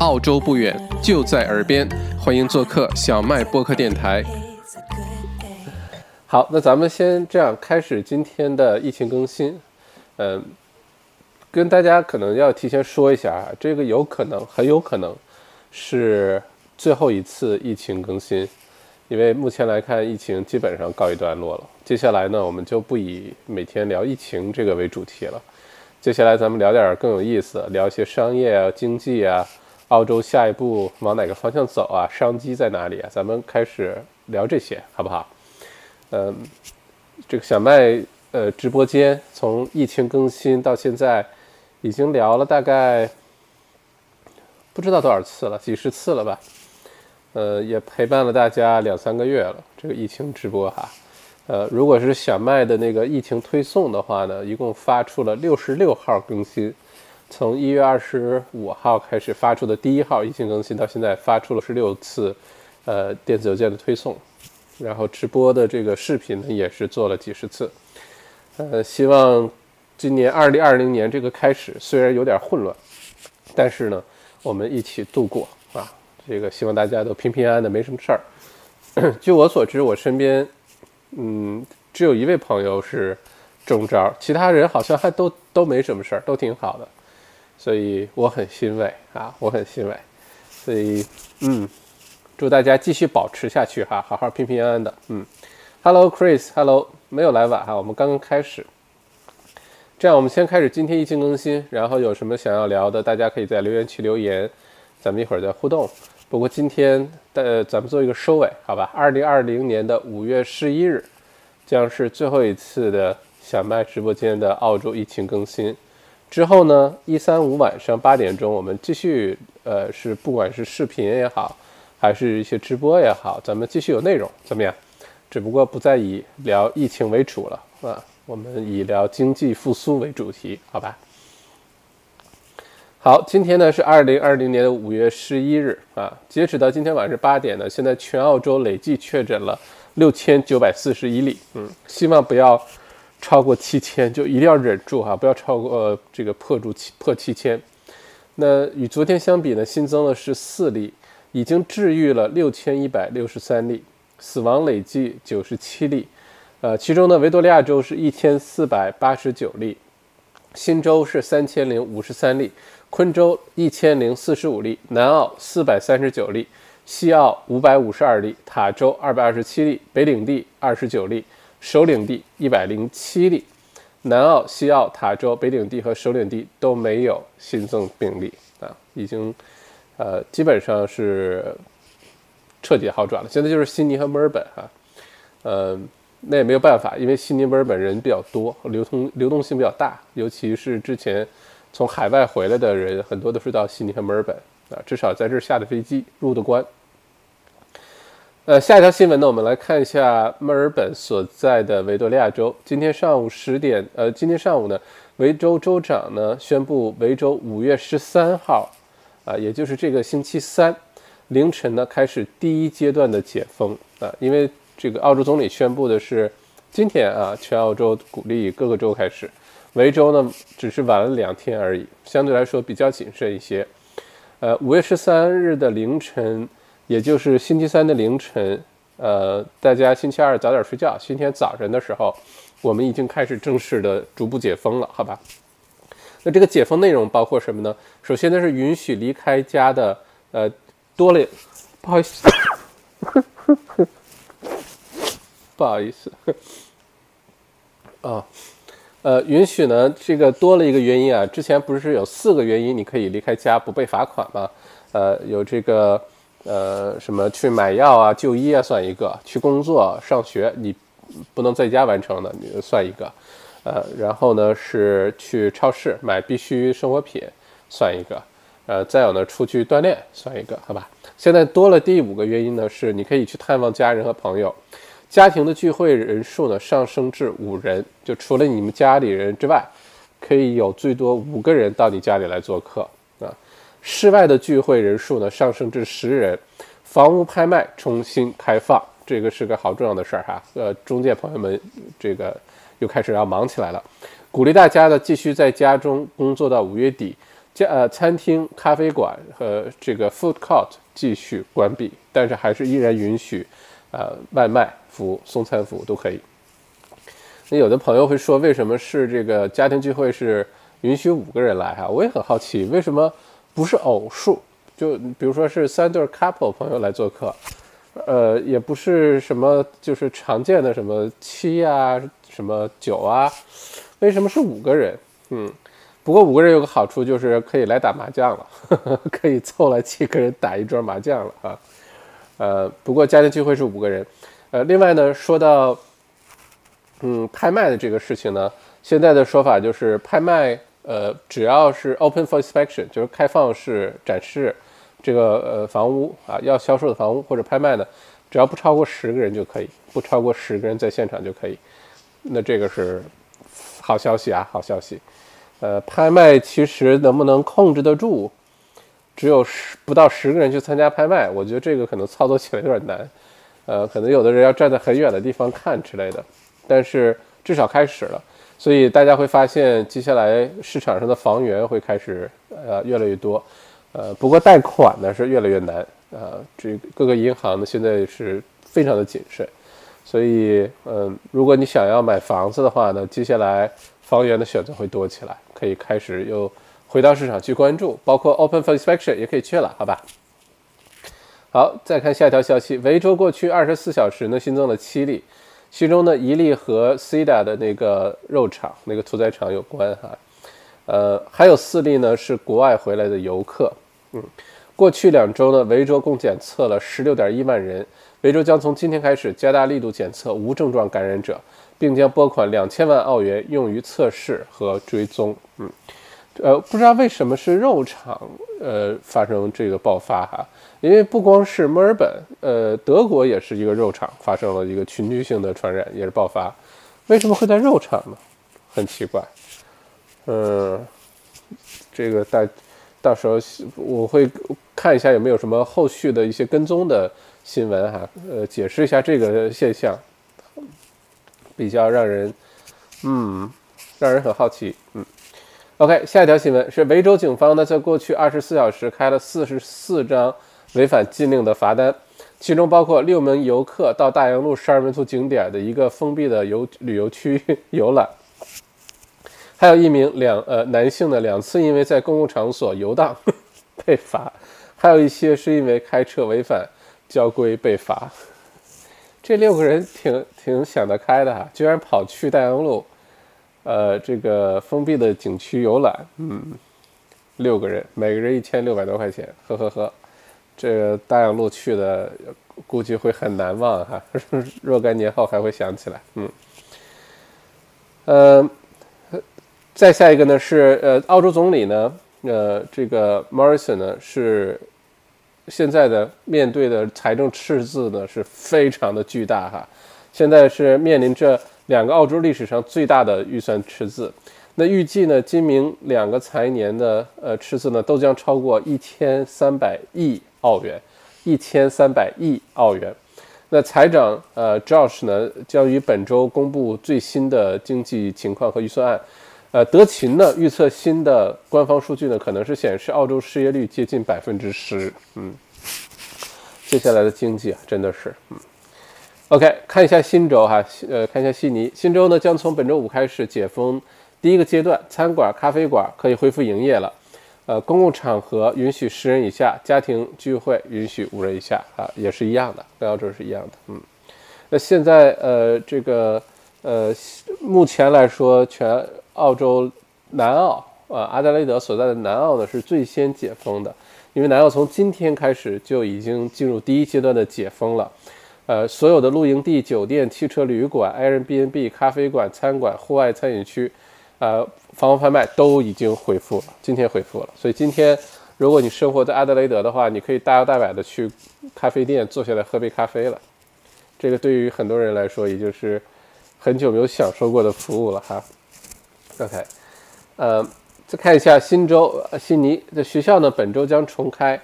澳洲不远，就在耳边，欢迎做客小麦播客电台。好，那咱们先这样开始今天的疫情更新。嗯，跟大家可能要提前说一下啊，这个有可能，很有可能是最后一次疫情更新，因为目前来看，疫情基本上告一段落了。接下来呢，我们就不以每天聊疫情这个为主题了。接下来咱们聊点更有意思，聊一些商业啊、经济啊，澳洲下一步往哪个方向走啊，商机在哪里啊？咱们开始聊这些，好不好？嗯，这个小麦呃直播间从疫情更新到现在，已经聊了大概不知道多少次了，几十次了吧？呃，也陪伴了大家两三个月了，这个疫情直播哈。呃，如果是小麦的那个疫情推送的话呢，一共发出了六十六号更新，从一月二十五号开始发出的第一号疫情更新到现在发出了十六次，呃，电子邮件的推送，然后直播的这个视频呢也是做了几十次，呃，希望今年二零二零年这个开始虽然有点混乱，但是呢，我们一起度过啊，这个希望大家都平平安安的，没什么事儿。据我所知，我身边。嗯，只有一位朋友是中招，其他人好像还都都没什么事儿，都挺好的，所以我很欣慰啊，我很欣慰，所以嗯，祝大家继续保持下去哈，好好平平安安的。嗯，Hello Chris，Hello，没有来晚哈，我们刚刚开始，这样我们先开始今天疫情更新，然后有什么想要聊的，大家可以在留言区留言，咱们一会儿再互动。不过今天的咱们做一个收尾，好吧？二零二零年的五月十一日，将是最后一次的小麦直播间的澳洲疫情更新。之后呢，一三五晚上八点钟，我们继续，呃，是不管是视频也好，还是一些直播也好，咱们继续有内容，怎么样？只不过不再以聊疫情为主了啊，我们以聊经济复苏为主题，好吧？好，今天呢是二零二零年的五月十一日啊，截止到今天晚上八点呢，现在全澳洲累计确诊了六千九百四十一例，嗯，希望不要超过七千，就一定要忍住哈，不要超过这个破住七破七千。那与昨天相比呢，新增了是四例，已经治愈了六千一百六十三例，死亡累计九十七例，呃，其中呢维多利亚州是一千四百八十九例，新州是三千零五十三例。昆州一千零四十五例，南澳四百三十九例，西澳五百五十二例，塔州二百二十七例，北领地二十九例，首领地一百零七例。南澳、西澳、塔州、北领地和首领地都没有新增病例啊，已经呃基本上是彻底好转了。现在就是悉尼和墨尔本哈，呃，那也没有办法，因为悉尼、墨尔本人比较多，流通流动性比较大，尤其是之前。从海外回来的人很多都是到悉尼和墨尔本啊，至少在这下的飞机入的关。呃，下一条新闻呢，我们来看一下墨尔本所在的维多利亚州。今天上午十点，呃，今天上午呢，维州州长呢宣布，维州五月十三号，啊，也就是这个星期三凌晨呢开始第一阶段的解封啊，因为这个澳洲总理宣布的是今天啊，全澳洲鼓励各个州开始。维州呢，只是晚了两天而已，相对来说比较谨慎一些。呃，五月十三日的凌晨，也就是星期三的凌晨，呃，大家星期二早点睡觉，星期天早晨的时候，我们已经开始正式的逐步解封了，好吧？那这个解封内容包括什么呢？首先呢是允许离开家的，呃，多了，不好意思，不好意思，啊。呃，允许呢，这个多了一个原因啊。之前不是有四个原因你可以离开家不被罚款吗？呃，有这个呃什么去买药啊、就医啊算一个，去工作、上学你不能在家完成的，你算一个。呃，然后呢是去超市买必需生活品算一个。呃，再有呢出去锻炼算一个，好吧？现在多了第五个原因呢，是你可以去探望家人和朋友。家庭的聚会人数呢上升至五人，就除了你们家里人之外，可以有最多五个人到你家里来做客。室外的聚会人数呢上升至十人，房屋拍卖重新开放，这个是个好重要的事儿哈。呃，中介朋友们，这个又开始要忙起来了，鼓励大家呢继续在家中工作到五月底，家呃餐厅、咖啡馆和这个 food court 继续关闭，但是还是依然允许呃外卖服务、送餐服务都可以。那有的朋友会说，为什么是这个家庭聚会是允许五个人来哈？我也很好奇，为什么不是偶数？就比如说是三对 couple 朋友来做客，呃，也不是什么就是常见的什么七啊、什么九啊，为什么是五个人？嗯。不过五个人有个好处，就是可以来打麻将了，可以凑来几个人打一桌麻将了啊。呃，不过家庭聚会是五个人。呃，另外呢，说到嗯拍卖的这个事情呢，现在的说法就是拍卖，呃，只要是 open for inspection，就是开放式展示这个呃房屋啊，要销售的房屋或者拍卖呢，只要不超过十个人就可以，不超过十个人在现场就可以。那这个是好消息啊，好消息。呃，拍卖其实能不能控制得住？只有十不到十个人去参加拍卖，我觉得这个可能操作起来有点难。呃，可能有的人要站在很远的地方看之类的。但是至少开始了，所以大家会发现，接下来市场上的房源会开始呃越来越多。呃，不过贷款呢是越来越难。呃，这各个银行呢现在是非常的谨慎。所以，嗯，如果你想要买房子的话呢，接下来。房源的选择会多起来，可以开始又回到市场去关注，包括 Open for Inspection 也可以去了，好吧？好，再看下一条消息，维州过去二十四小时呢新增了七例，其中呢一例和 CDA 的那个肉厂、那个屠宰场有关哈，呃，还有四例呢是国外回来的游客。嗯，过去两周呢，维州共检测了十六点一万人，维州将从今天开始加大力度检测无症状感染者。并将拨款两千万澳元用于测试和追踪。嗯，呃，不知道为什么是肉厂，呃，发生这个爆发哈？因为不光是墨尔本，呃，德国也是一个肉厂发生了一个群居性的传染，也是爆发。为什么会在肉厂呢？很奇怪。嗯，这个大到时候我会看一下有没有什么后续的一些跟踪的新闻哈，呃，解释一下这个现象。比较让人，嗯，让人很好奇，嗯，OK，下一条新闻是维州警方呢，在过去二十四小时开了四十四张违反禁令的罚单，其中包括六名游客到大洋路十二门徒景点的一个封闭的游旅游区游览，还有一名两呃男性的两次因为在公共场所游荡 被罚，还有一些是因为开车违反交规被罚。这六个人挺挺想得开的哈，居然跑去大洋路，呃，这个封闭的景区游览，嗯，六个人，每个人一千六百多块钱，呵呵呵，这个大洋路去的估计会很难忘哈，若干年后还会想起来，嗯，呃，再下一个呢是呃，澳洲总理呢，呃，这个 Morrison 呢是。现在的面对的财政赤字呢是非常的巨大哈，现在是面临着两个澳洲历史上最大的预算赤字，那预计呢今明两个财年的呃赤字呢都将超过一千三百亿澳元，一千三百亿澳元，那财长呃 Josh 呢将于本周公布最新的经济情况和预算案。呃，德勤呢预测新的官方数据呢，可能是显示澳洲失业率接近百分之十。嗯，接下来的经济啊，真的是，嗯，OK，看一下新州哈，呃，看一下悉尼，新州呢将从本周五开始解封第一个阶段，餐馆、咖啡馆可以恢复营业了，呃，公共场合允许十人以下，家庭聚会允许五人以下啊，也是一样的，跟澳洲是一样的。嗯，那现在呃，这个呃，目前来说全。澳洲南澳啊，阿德雷德所在的南澳呢是最先解封的，因为南澳从今天开始就已经进入第一阶段的解封了。呃，所有的露营地、酒店、汽车旅馆、Airbnb、咖啡馆、餐馆、户外餐饮区，呃，房屋拍卖都已经恢复了，今天恢复了。所以今天，如果你生活在阿德雷德的话，你可以大摇大摆的去咖啡店坐下来喝杯咖啡了。这个对于很多人来说，也就是很久没有享受过的服务了哈。OK，呃，再看一下新州呃悉尼的学校呢，本周将重开，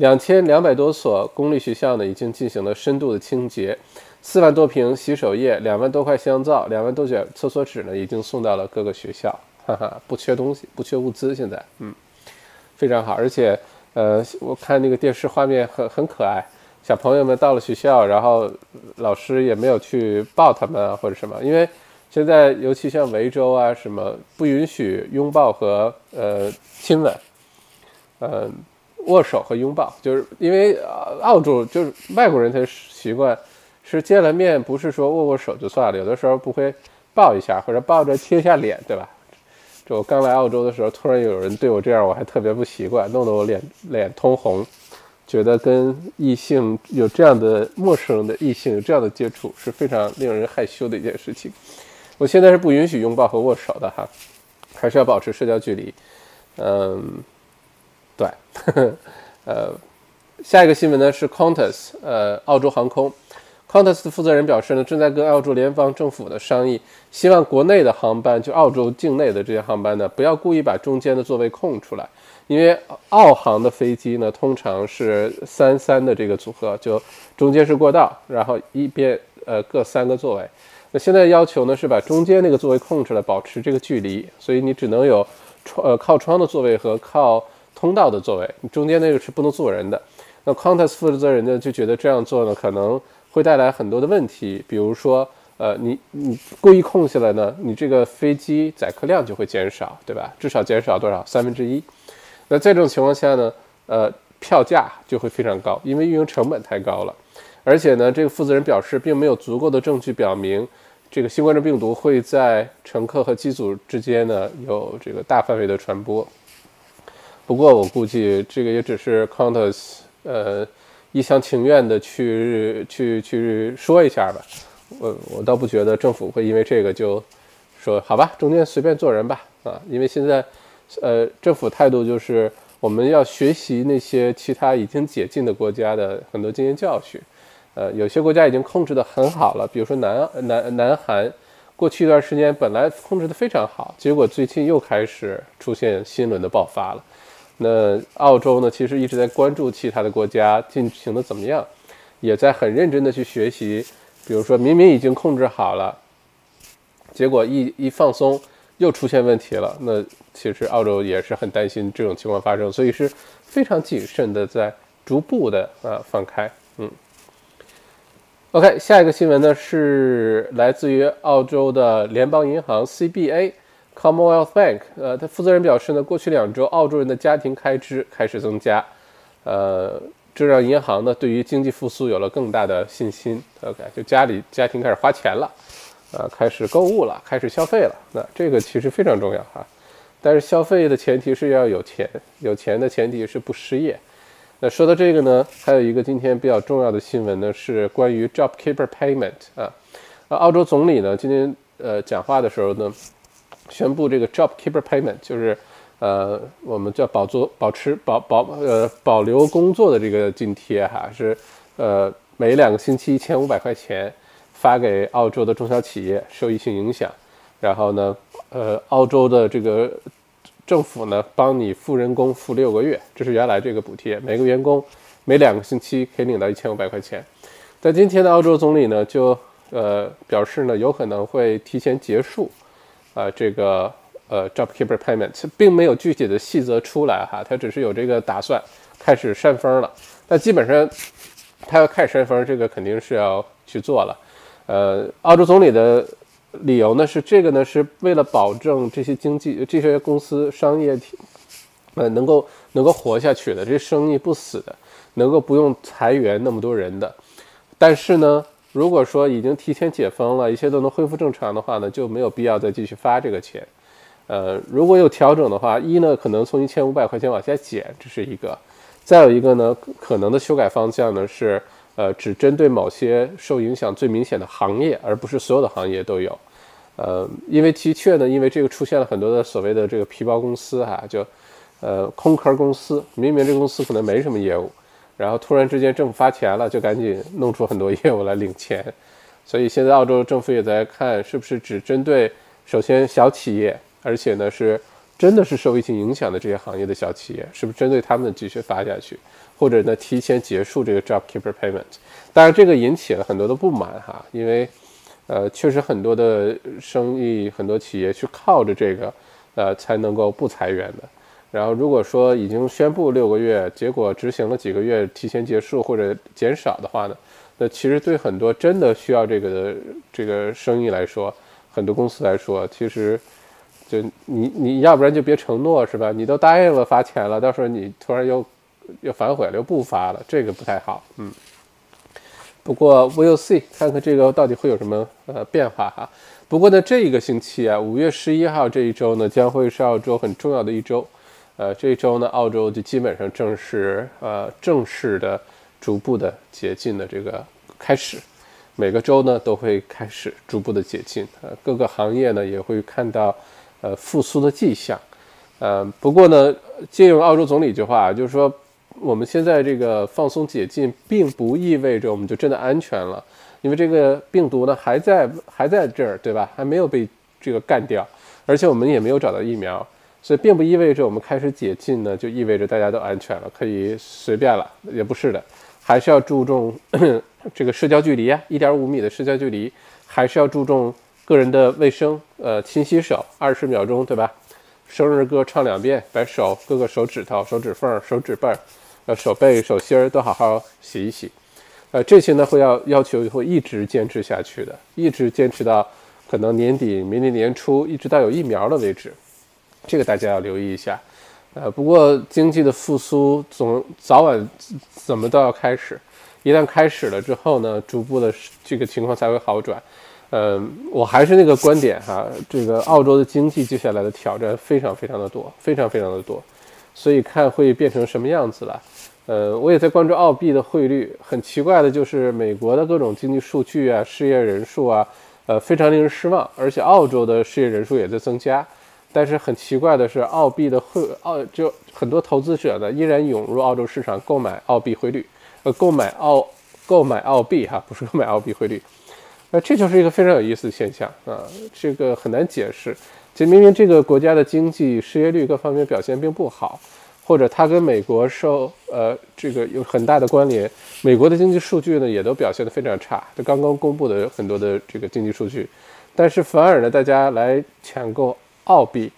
两千两百多所公立学校呢已经进行了深度的清洁，四万多瓶洗手液，两万多块香皂，两万多卷厕所纸呢已经送到了各个学校，哈哈，不缺东西，不缺物资，现在，嗯。非常好，而且呃，我看那个电视画面很很可爱，小朋友们到了学校，然后老师也没有去抱他们啊或者什么，因为现在尤其像维州啊什么不允许拥抱和呃亲吻，嗯。握手和拥抱，就是因为澳洲就是外国人他习惯是见了面不是说握握手就算了，有的时候不会抱一下或者抱着贴一下脸，对吧？就我刚来澳洲的时候，突然有人对我这样，我还特别不习惯，弄得我脸脸通红，觉得跟异性有这样的陌生的异性有这样的接触是非常令人害羞的一件事情。我现在是不允许拥抱和握手的哈，还是要保持社交距离，嗯。对，呃，下一个新闻呢是 Qantas，呃，澳洲航空，Qantas 的负责人表示呢，正在跟澳洲联邦政府的商议，希望国内的航班，就澳洲境内的这些航班呢，不要故意把中间的座位空出来，因为澳航的飞机呢，通常是三三的这个组合，就中间是过道，然后一边呃各三个座位，那现在要求呢是把中间那个座位空出来，保持这个距离，所以你只能有窗呃靠窗的座位和靠。通道的座位，你中间那个是不能坐人的。那 Qantas 负责人呢就觉得这样做呢可能会带来很多的问题，比如说，呃，你你故意空下来呢，你这个飞机载客量就会减少，对吧？至少减少多少？三分之一。那在这种情况下呢，呃，票价就会非常高，因为运营成本太高了。而且呢，这个负责人表示，并没有足够的证据表明这个新冠状病毒会在乘客和机组之间呢有这个大范围的传播。不过我估计这个也只是 Qantas 呃一厢情愿的去去去说一下吧，我我倒不觉得政府会因为这个就说好吧，中间随便做人吧啊，因为现在呃政府态度就是我们要学习那些其他已经解禁的国家的很多经验教训，呃有些国家已经控制的很好了，比如说南南南韩，过去一段时间本来控制的非常好，结果最近又开始出现新轮的爆发了。那澳洲呢，其实一直在关注其他的国家进行的怎么样，也在很认真的去学习。比如说明明已经控制好了，结果一一放松又出现问题了。那其实澳洲也是很担心这种情况发生，所以是非常谨慎的在逐步的啊放开。嗯，OK，下一个新闻呢是来自于澳洲的联邦银行 CBA。Commonwealth Bank，呃，他负责人表示呢，过去两周澳洲人的家庭开支开始增加，呃，这让银行呢对于经济复苏有了更大的信心。OK，就家里家庭开始花钱了，呃，开始购物了，开始消费了。那这个其实非常重要哈，但是消费的前提是要有钱，有钱的前提是不失业。那说到这个呢，还有一个今天比较重要的新闻呢，是关于 JobKeeper Payment 啊，呃，澳洲总理呢今天呃讲话的时候呢。宣布这个 Job Keeper Payment 就是，呃，我们叫保作、保持、保保呃保留工作的这个津贴哈，是呃每两个星期一千五百块钱发给澳洲的中小企业受疫情影响，然后呢，呃，澳洲的这个政府呢帮你付人工付六个月，这是原来这个补贴，每个员工每两个星期可以领到一千五百块钱。在今天的澳洲总理呢就呃表示呢有可能会提前结束。呃，这个呃，JobKeeper Payment 并没有具体的细则出来哈，他只是有这个打算，开始扇风了。那基本上，他要开始扇风，这个肯定是要去做了。呃，澳洲总理的理由呢是这个呢是为了保证这些经济这些公司商业体呃能够能够活下去的，这生意不死的，能够不用裁员那么多人的。但是呢。如果说已经提前解封了，一切都能恢复正常的话呢，就没有必要再继续发这个钱。呃，如果有调整的话，一呢可能从一千五百块钱往下减，这是一个；再有一个呢，可能的修改方向呢是，呃，只针对某些受影响最明显的行业，而不是所有的行业都有。呃，因为的确呢，因为这个出现了很多的所谓的这个皮包公司哈，就呃空壳公司，明明这公司可能没什么业务。然后突然之间政府发钱了，就赶紧弄出很多业务来领钱，所以现在澳洲政府也在看是不是只针对首先小企业，而且呢是真的是受疫情影响的这些行业的小企业，是不是针对他们继续发下去，或者呢提前结束这个 JobKeeper Payment？当然这个引起了很多的不满哈，因为呃确实很多的生意很多企业去靠着这个呃才能够不裁员的。然后如果说已经宣布六个月，结果执行了几个月提前结束或者减少的话呢，那其实对很多真的需要这个的这个生意来说，很多公司来说，其实就你你要不然就别承诺是吧？你都答应了发钱了，到时候你突然又又反悔了，又不发了，这个不太好。嗯。不过 we'll see，看看这个到底会有什么呃变化哈。不过呢，这一个星期啊，五月十一号这一周呢，将会是澳洲很重要的一周。呃，这一周呢，澳洲就基本上正式呃正式的逐步的解禁的这个开始。每个州呢都会开始逐步的解禁，呃，各个行业呢也会看到呃复苏的迹象。呃，不过呢，借用澳洲总理一句话，就是说。我们现在这个放松解禁，并不意味着我们就真的安全了，因为这个病毒呢还在还在这儿，对吧？还没有被这个干掉，而且我们也没有找到疫苗，所以并不意味着我们开始解禁呢就意味着大家都安全了，可以随便了，也不是的，还是要注重 这个社交距离啊，一点五米的社交距离，还是要注重个人的卫生，呃，勤洗手二十秒钟，对吧？生日歌唱两遍，把手各个手指头、手指缝、手指背儿。呃，手背、手心儿都好好洗一洗，呃，这些呢会要要求会一直坚持下去的，一直坚持到可能年底、明年年初，一直到有疫苗的为止，这个大家要留意一下。呃，不过经济的复苏总早晚怎么都要开始，一旦开始了之后呢，逐步的这个情况才会好转。嗯，我还是那个观点哈，这个澳洲的经济接下来的挑战非常非常的多，非常非常的多。所以看会变成什么样子了，呃，我也在关注澳币的汇率。很奇怪的就是美国的各种经济数据啊，失业人数啊，呃，非常令人失望。而且澳洲的失业人数也在增加，但是很奇怪的是，澳币的汇澳就很多投资者呢依然涌入澳洲市场购买澳币汇率，呃，购买澳购买澳币哈，不是购买澳币汇率。那这就是一个非常有意思的现象啊，这个很难解释。其实明明这个国家的经济失业率各方面表现并不好，或者它跟美国受呃这个有很大的关联。美国的经济数据呢也都表现得非常差，这刚刚公布的很多的这个经济数据，但是反而呢大家来抢购澳币，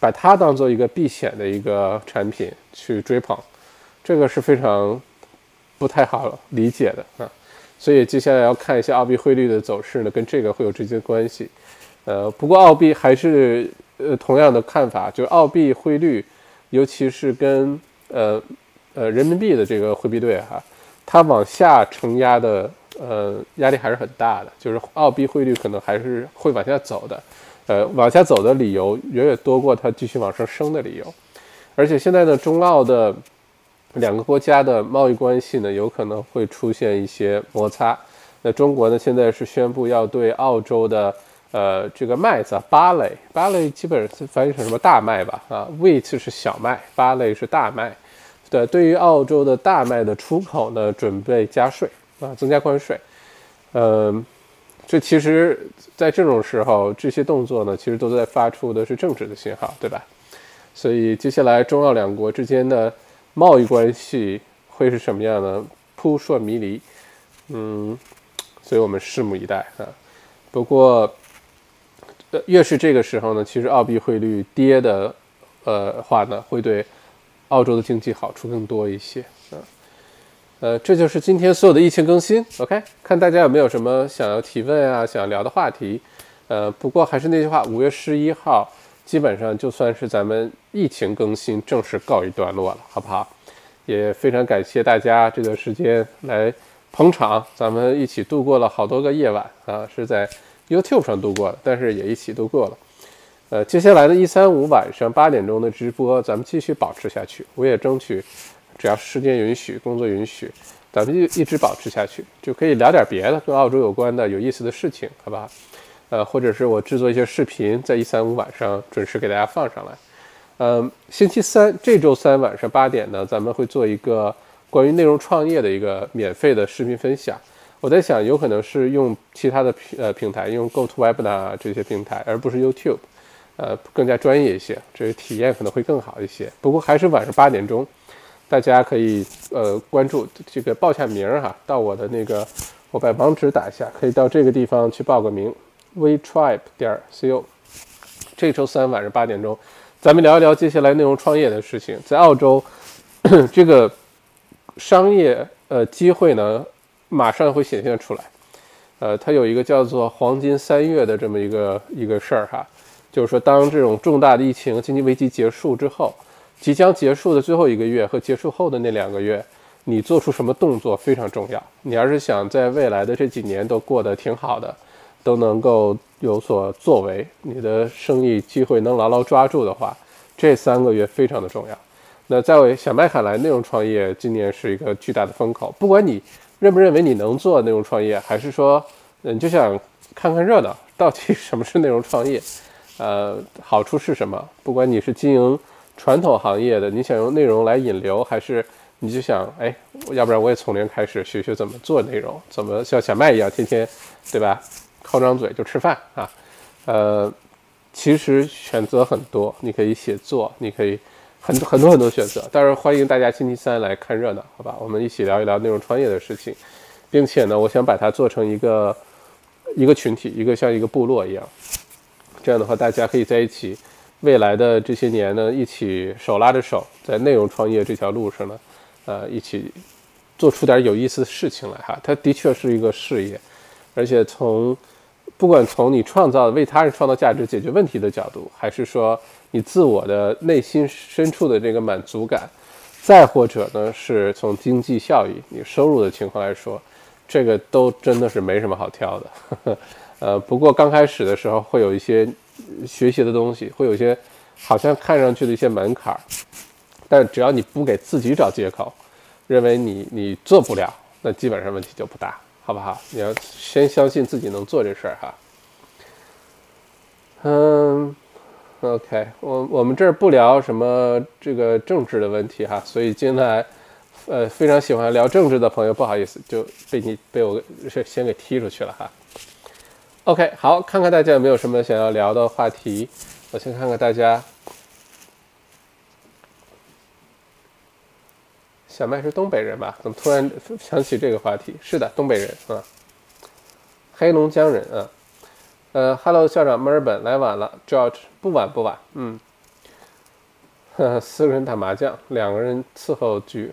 把它当做一个避险的一个产品去追捧，这个是非常不太好理解的啊。所以接下来要看一下澳币汇率的走势呢，跟这个会有直接关系。呃，不过澳币还是呃同样的看法，就是澳币汇率，尤其是跟呃呃人民币的这个汇比对哈，它往下承压的呃压力还是很大的，就是澳币汇率可能还是会往下走的，呃往下走的理由远远多过它继续往上升的理由，而且现在呢，中澳的两个国家的贸易关系呢，有可能会出现一些摩擦。那中国呢，现在是宣布要对澳洲的。呃，这个麦子芭蕾，芭蕾基本上翻译成什么大麦吧？啊，wheat 是小麦，芭蕾是大麦。对，对于澳洲的大麦的出口呢，准备加税啊，增加关税。嗯，这其实，在这种时候，这些动作呢，其实都在发出的是政治的信号，对吧？所以接下来中澳两国之间的贸易关系会是什么样呢？扑朔迷离。嗯，所以我们拭目以待啊。不过。越是这个时候呢，其实澳币汇率跌的，呃话呢，会对澳洲的经济好处更多一些。呃，这就是今天所有的疫情更新。OK，看大家有没有什么想要提问啊，想聊的话题。呃，不过还是那句话，五月十一号基本上就算是咱们疫情更新正式告一段落了，好不好？也非常感谢大家这段时间来捧场，咱们一起度过了好多个夜晚啊，是在。YouTube 上度过的，但是也一起度过了。呃，接下来的一三五晚上八点钟的直播，咱们继续保持下去。我也争取，只要时间允许，工作允许，咱们就一直保持下去，就可以聊点别的，跟澳洲有关的有意思的事情，好吧？呃，或者是我制作一些视频，在一三五晚上准时给大家放上来。嗯，星期三这周三晚上八点呢，咱们会做一个关于内容创业的一个免费的视频分享。我在想，有可能是用其他的平呃平台，用 GoToWebinar 这些平台，而不是 YouTube，呃，更加专业一些，这个体验可能会更好一些。不过还是晚上八点钟，大家可以呃关注这个报下名哈，到我的那个，我把网址打一下，可以到这个地方去报个名，WeTribe 点 Co。这周三晚上八点钟，咱们聊一聊接下来内容创业的事情。在澳洲，这个商业呃机会呢，马上会显现出来。呃，它有一个叫做“黄金三月”的这么一个一个事儿哈，就是说，当这种重大的疫情经济危机结束之后，即将结束的最后一个月和结束后的那两个月，你做出什么动作非常重要。你要是想在未来的这几年都过得挺好的，都能够有所作为，你的生意机会能牢牢抓住的话，这三个月非常的重要。那在小麦看来，内容创业今年是一个巨大的风口，不管你。认不认为你能做内容创业，还是说，嗯，就想看看热闹？到底什么是内容创业？呃，好处是什么？不管你是经营传统行业的，你想用内容来引流，还是你就想，哎，要不然我也从零开始学学怎么做内容，怎么像小麦一样天天，对吧？靠张嘴就吃饭啊？呃，其实选择很多，你可以写作，你可以。很多很多很多选择，但是欢迎大家星期三来看热闹，好吧？我们一起聊一聊内容创业的事情，并且呢，我想把它做成一个一个群体，一个像一个部落一样，这样的话，大家可以在一起，未来的这些年呢，一起手拉着手，在内容创业这条路上呢，呃，一起做出点有意思的事情来哈。它的确是一个事业，而且从不管从你创造为他人创造价值、解决问题的角度，还是说。你自我的内心深处的这个满足感，再或者呢，是从经济效益、你收入的情况来说，这个都真的是没什么好挑的。呃，不过刚开始的时候会有一些学习的东西，会有一些好像看上去的一些门槛儿，但只要你不给自己找借口，认为你你做不了，那基本上问题就不大，好不好？你要先相信自己能做这事儿哈。嗯。OK，我我们这儿不聊什么这个政治的问题哈，所以进来，呃，非常喜欢聊政治的朋友，不好意思，就被你被我先给踢出去了哈。OK，好，看看大家有没有什么想要聊的话题。我先看看大家，小麦是东北人吧？怎么突然想起这个话题？是的，东北人啊，黑龙江人啊。呃，Hello，校长，墨尔本来晚了，George，不晚不晚，嗯，四个人打麻将，两个人伺候局，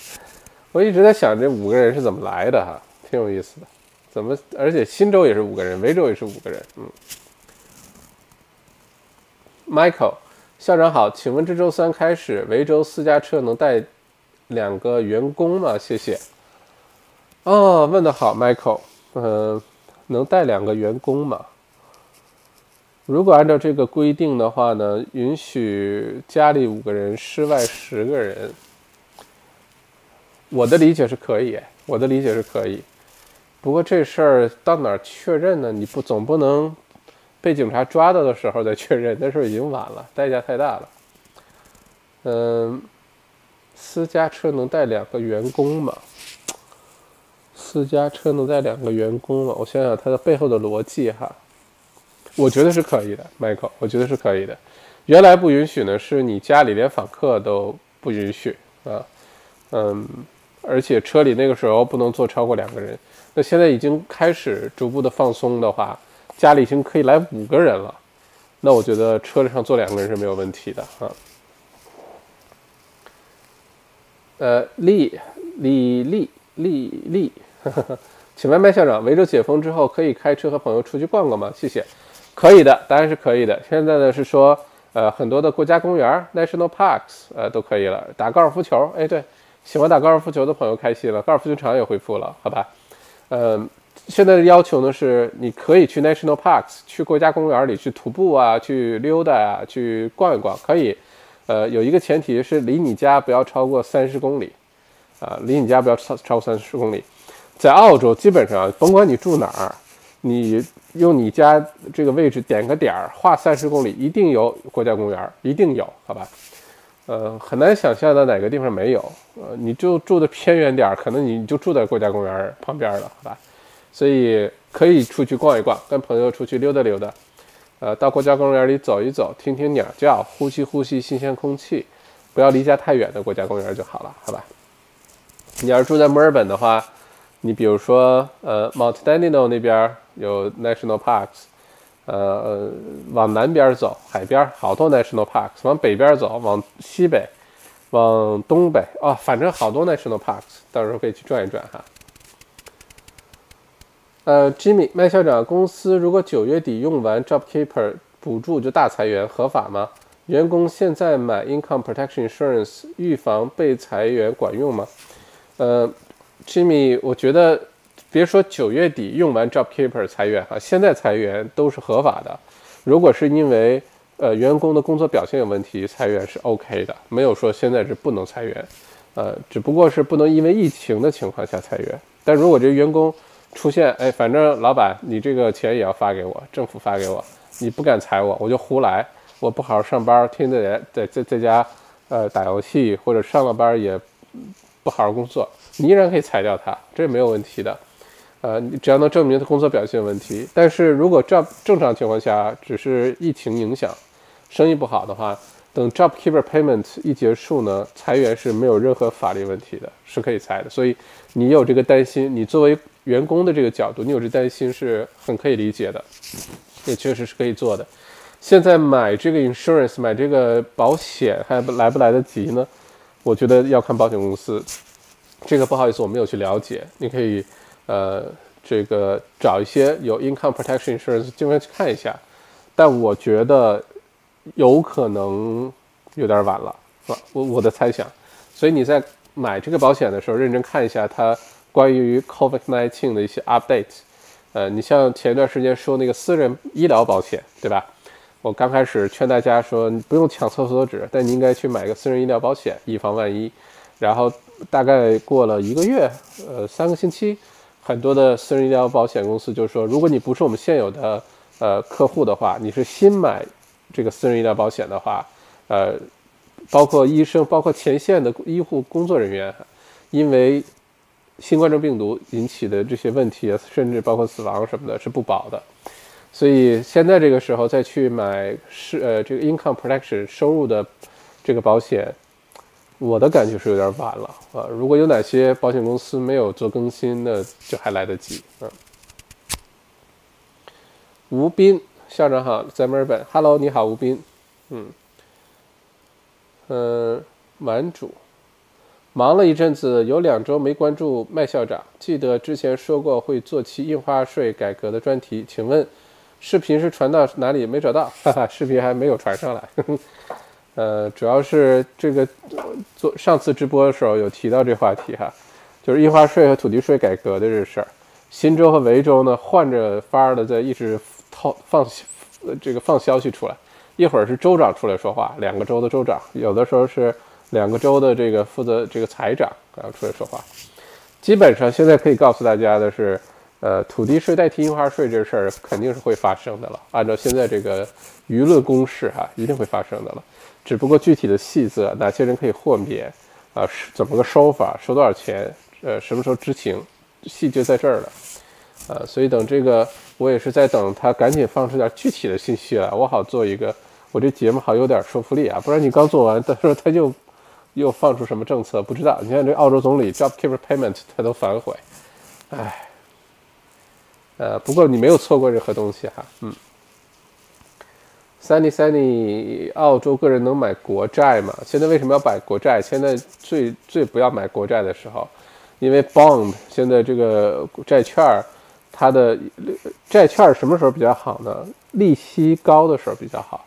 我一直在想这五个人是怎么来的哈，挺有意思的，怎么，而且新州也是五个人，维州也是五个人，嗯，Michael，校长好，请问这周三开始，维州私家车能带两个员工吗？谢谢。哦，问的好，Michael，嗯。能带两个员工吗？如果按照这个规定的话呢，允许家里五个人，室外十个人。我的理解是可以，我的理解是可以。不过这事儿到哪儿确认呢？你不总不能被警察抓到的时候再确认，那时候已经晚了，代价太大了。嗯，私家车能带两个员工吗？私家车能带两个员工吗？我想想它的背后的逻辑哈，我觉得是可以的，Michael，我觉得是可以的。原来不允许呢，是你家里连访客都不允许啊，嗯，而且车里那个时候不能坐超过两个人。那现在已经开始逐步的放松的话，家里已经可以来五个人了，那我觉得车上坐两个人是没有问题的啊。呃，丽丽丽丽丽。请问麦校长，维州解封之后可以开车和朋友出去逛逛吗？谢谢。可以的，当然是可以的。现在呢是说，呃，很多的国家公园 （national parks） 呃都可以了。打高尔夫球，哎，对，喜欢打高尔夫球的朋友开心了，高尔夫球场也恢复了，好吧？呃，现在的要求呢是，你可以去 national parks，去国家公园里去徒步啊，去溜达啊，去逛一逛，可以。呃，有一个前提是离你家不要超过三十公里，啊，离你家不要超超过三十公里。在澳洲，基本上甭管你住哪儿，你用你家这个位置点个点儿，画三十公里，一定有国家公园，一定有，好吧？呃，很难想象到哪个地方没有。呃，你就住的偏远点儿，可能你就住在国家公园旁边了，好吧？所以可以出去逛一逛，跟朋友出去溜达溜达，呃，到国家公园里走一走，听听鸟叫，呼吸呼吸新鲜空气，不要离家太远的国家公园就好了，好吧？你要是住在墨尔本的话。你比如说，呃，Mount Dandenong 那边有 National Parks，呃，往南边走，海边好多 national parks；往北边走，往西北，往东北啊，反正好多 national parks，到时候可以去转一转哈。呃，Jimmy 麦校长，公司如果九月底用完 JobKeeper 补助就大裁员，合法吗？员工现在买 Income Protection Insurance 预防被裁员管用吗？呃，Jimmy，我觉得。别说九月底用完 JobKeeper 裁员哈，现在裁员都是合法的。如果是因为呃员工的工作表现有问题裁员是 OK 的，没有说现在是不能裁员，呃，只不过是不能因为疫情的情况下裁员。但如果这员工出现，哎，反正老板你这个钱也要发给我，政府发给我，你不敢裁我，我就胡来，我不好好上班，天天在在在家呃打游戏，或者上了班也不好好工作，你依然可以裁掉他，这没有问题的。呃，你只要能证明他工作表现问题，但是如果正正常情况下只是疫情影响，生意不好的话，等 JobKeeper Payment 一结束呢，裁员是没有任何法律问题的，是可以裁的。所以你有这个担心，你作为员工的这个角度，你有这担心是很可以理解的，也确实是可以做的。现在买这个 insurance 买这个保险还来不来得及呢？我觉得要看保险公司，这个不好意思我没有去了解，你可以。呃，这个找一些有 income protection insurance 尽量去看一下，但我觉得有可能有点晚了，是吧？我我的猜想。所以你在买这个保险的时候，认真看一下它关于 COVID-19 的一些 update。呃，你像前段时间说那个私人医疗保险，对吧？我刚开始劝大家说，你不用抢厕所纸，但你应该去买个私人医疗保险，以防万一。然后大概过了一个月，呃，三个星期。很多的私人医疗保险公司就是说，如果你不是我们现有的呃客户的话，你是新买这个私人医疗保险的话，呃，包括医生，包括前线的医护工作人员，因为新冠状病毒引起的这些问题，甚至包括死亡什么的，是不保的。所以现在这个时候再去买是呃这个 income protection 收入的这个保险。我的感觉是有点晚了啊！如果有哪些保险公司没有做更新，那就还来得及啊。吴斌校长好，在墨尔本，Hello，你好，吴斌，嗯，嗯，满主，忙了一阵子，有两周没关注麦校长，记得之前说过会做期印花税改革的专题，请问视频是传到哪里？没找到，哈哈，视频还没有传上来。呃，主要是这个做上次直播的时候有提到这话题哈，就是印花税和土地税改革的这事儿。新州和维州呢换着法儿的在一直套放这个放消息出来，一会儿是州长出来说话，两个州的州长，有的时候是两个州的这个负责这个财长然后出来说话。基本上现在可以告诉大家的是，呃，土地税代替印花税这事儿肯定是会发生的了。按照现在这个舆论攻势哈，一定会发生的了。只不过具体的细则，哪些人可以豁免，啊，是怎么个收法，收多少钱，呃，什么时候执行，细节在这儿了，呃，所以等这个，我也是在等他赶紧放出点具体的信息来，我好做一个，我这节目好有点说服力啊，不然你刚做完，到时候他就又放出什么政策，不知道。你看这澳洲总理 JobKeeper Payment 他都反悔，唉，呃，不过你没有错过任何东西哈，嗯。Sunny Sunny，澳洲个人能买国债吗？现在为什么要买国债？现在最最不要买国债的时候，因为 bond 现在这个债券儿，它的债券儿什么时候比较好呢？利息高的时候比较好，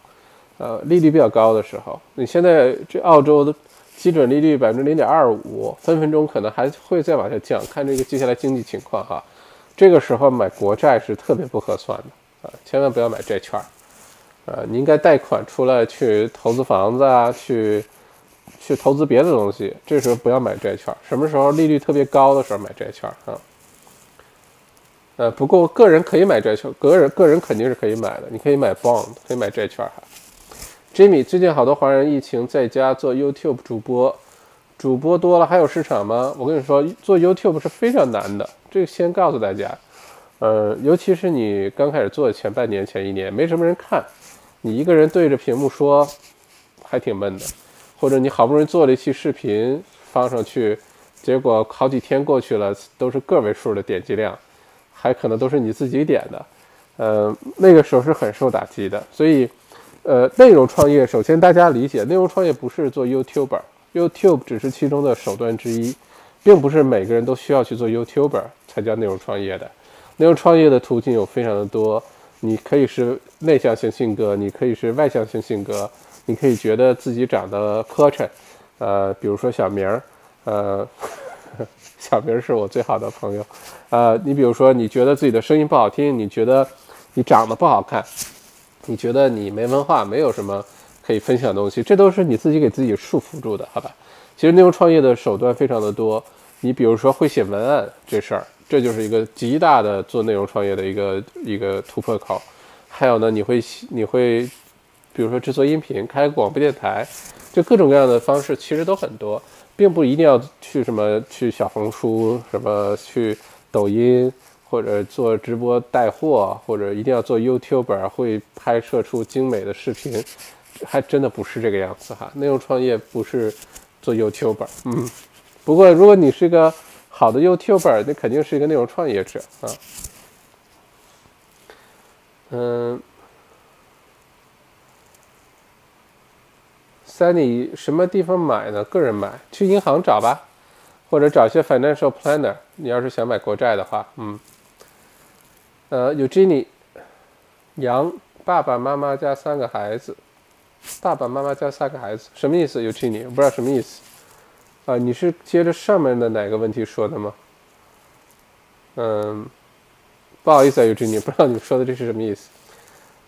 呃，利率比较高的时候。你现在这澳洲的基准利率百分之零点二五，分分钟可能还会再往下降，看这个接下来经济情况哈。这个时候买国债是特别不合算的啊，千万不要买债券儿。呃，你应该贷款出来去投资房子啊，去去投资别的东西。这时候不要买债券。什么时候利率特别高的时候买债券啊？呃，不过个人可以买债券，个人个人肯定是可以买的。你可以买 bond，可以买债券哈。Jimmy，最近好多华人疫情在家做 YouTube 主播，主播多了还有市场吗？我跟你说，做 YouTube 是非常难的。这个先告诉大家，呃，尤其是你刚开始做的前半年、前一年，没什么人看。你一个人对着屏幕说，还挺闷的；或者你好不容易做了一期视频放上去，结果好几天过去了，都是个位数的点击量，还可能都是你自己点的，呃，那个时候是很受打击的。所以，呃，内容创业，首先大家理解，内容创业不是做 YouTuber，YouTube 只是其中的手段之一，并不是每个人都需要去做 YouTuber 才叫内容创业的。内容创业的途径有非常的多，你可以是内向型性格，你可以是外向型性格，你可以觉得自己长得磕碜，呃，比如说小明儿，呃。小明是我最好的朋友，呃，你比如说，你觉得自己的声音不好听，你觉得你长得不好看，你觉得你没文化，没有什么可以分享的东西，这都是你自己给自己束缚住的，好吧？其实内容创业的手段非常的多，你比如说会写文案这事儿，这就是一个极大的做内容创业的一个一个突破口。还有呢，你会你会，比如说制作音频，开广播电台，就各种各样的方式，其实都很多。并不一定要去什么去小红书，什么去抖音，或者做直播带货，或者一定要做 YouTuber 会拍摄出精美的视频，还真的不是这个样子哈。内容创业不是做 YouTuber，嗯。不过如果你是个好的 YouTuber，那肯定是一个内容创业者啊。嗯。在你什么地方买呢？个人买，去银行找吧，或者找些 financial planner。你要是想买国债的话，嗯，呃，有 Jenny，杨爸爸妈妈加三个孩子，爸爸妈妈加三个孩子，什么意思？有 Jenny，我不知道什么意思。啊，你是接着上面的哪个问题说的吗？嗯，不好意思啊，有 Jenny，不知道你说的这是什么意思。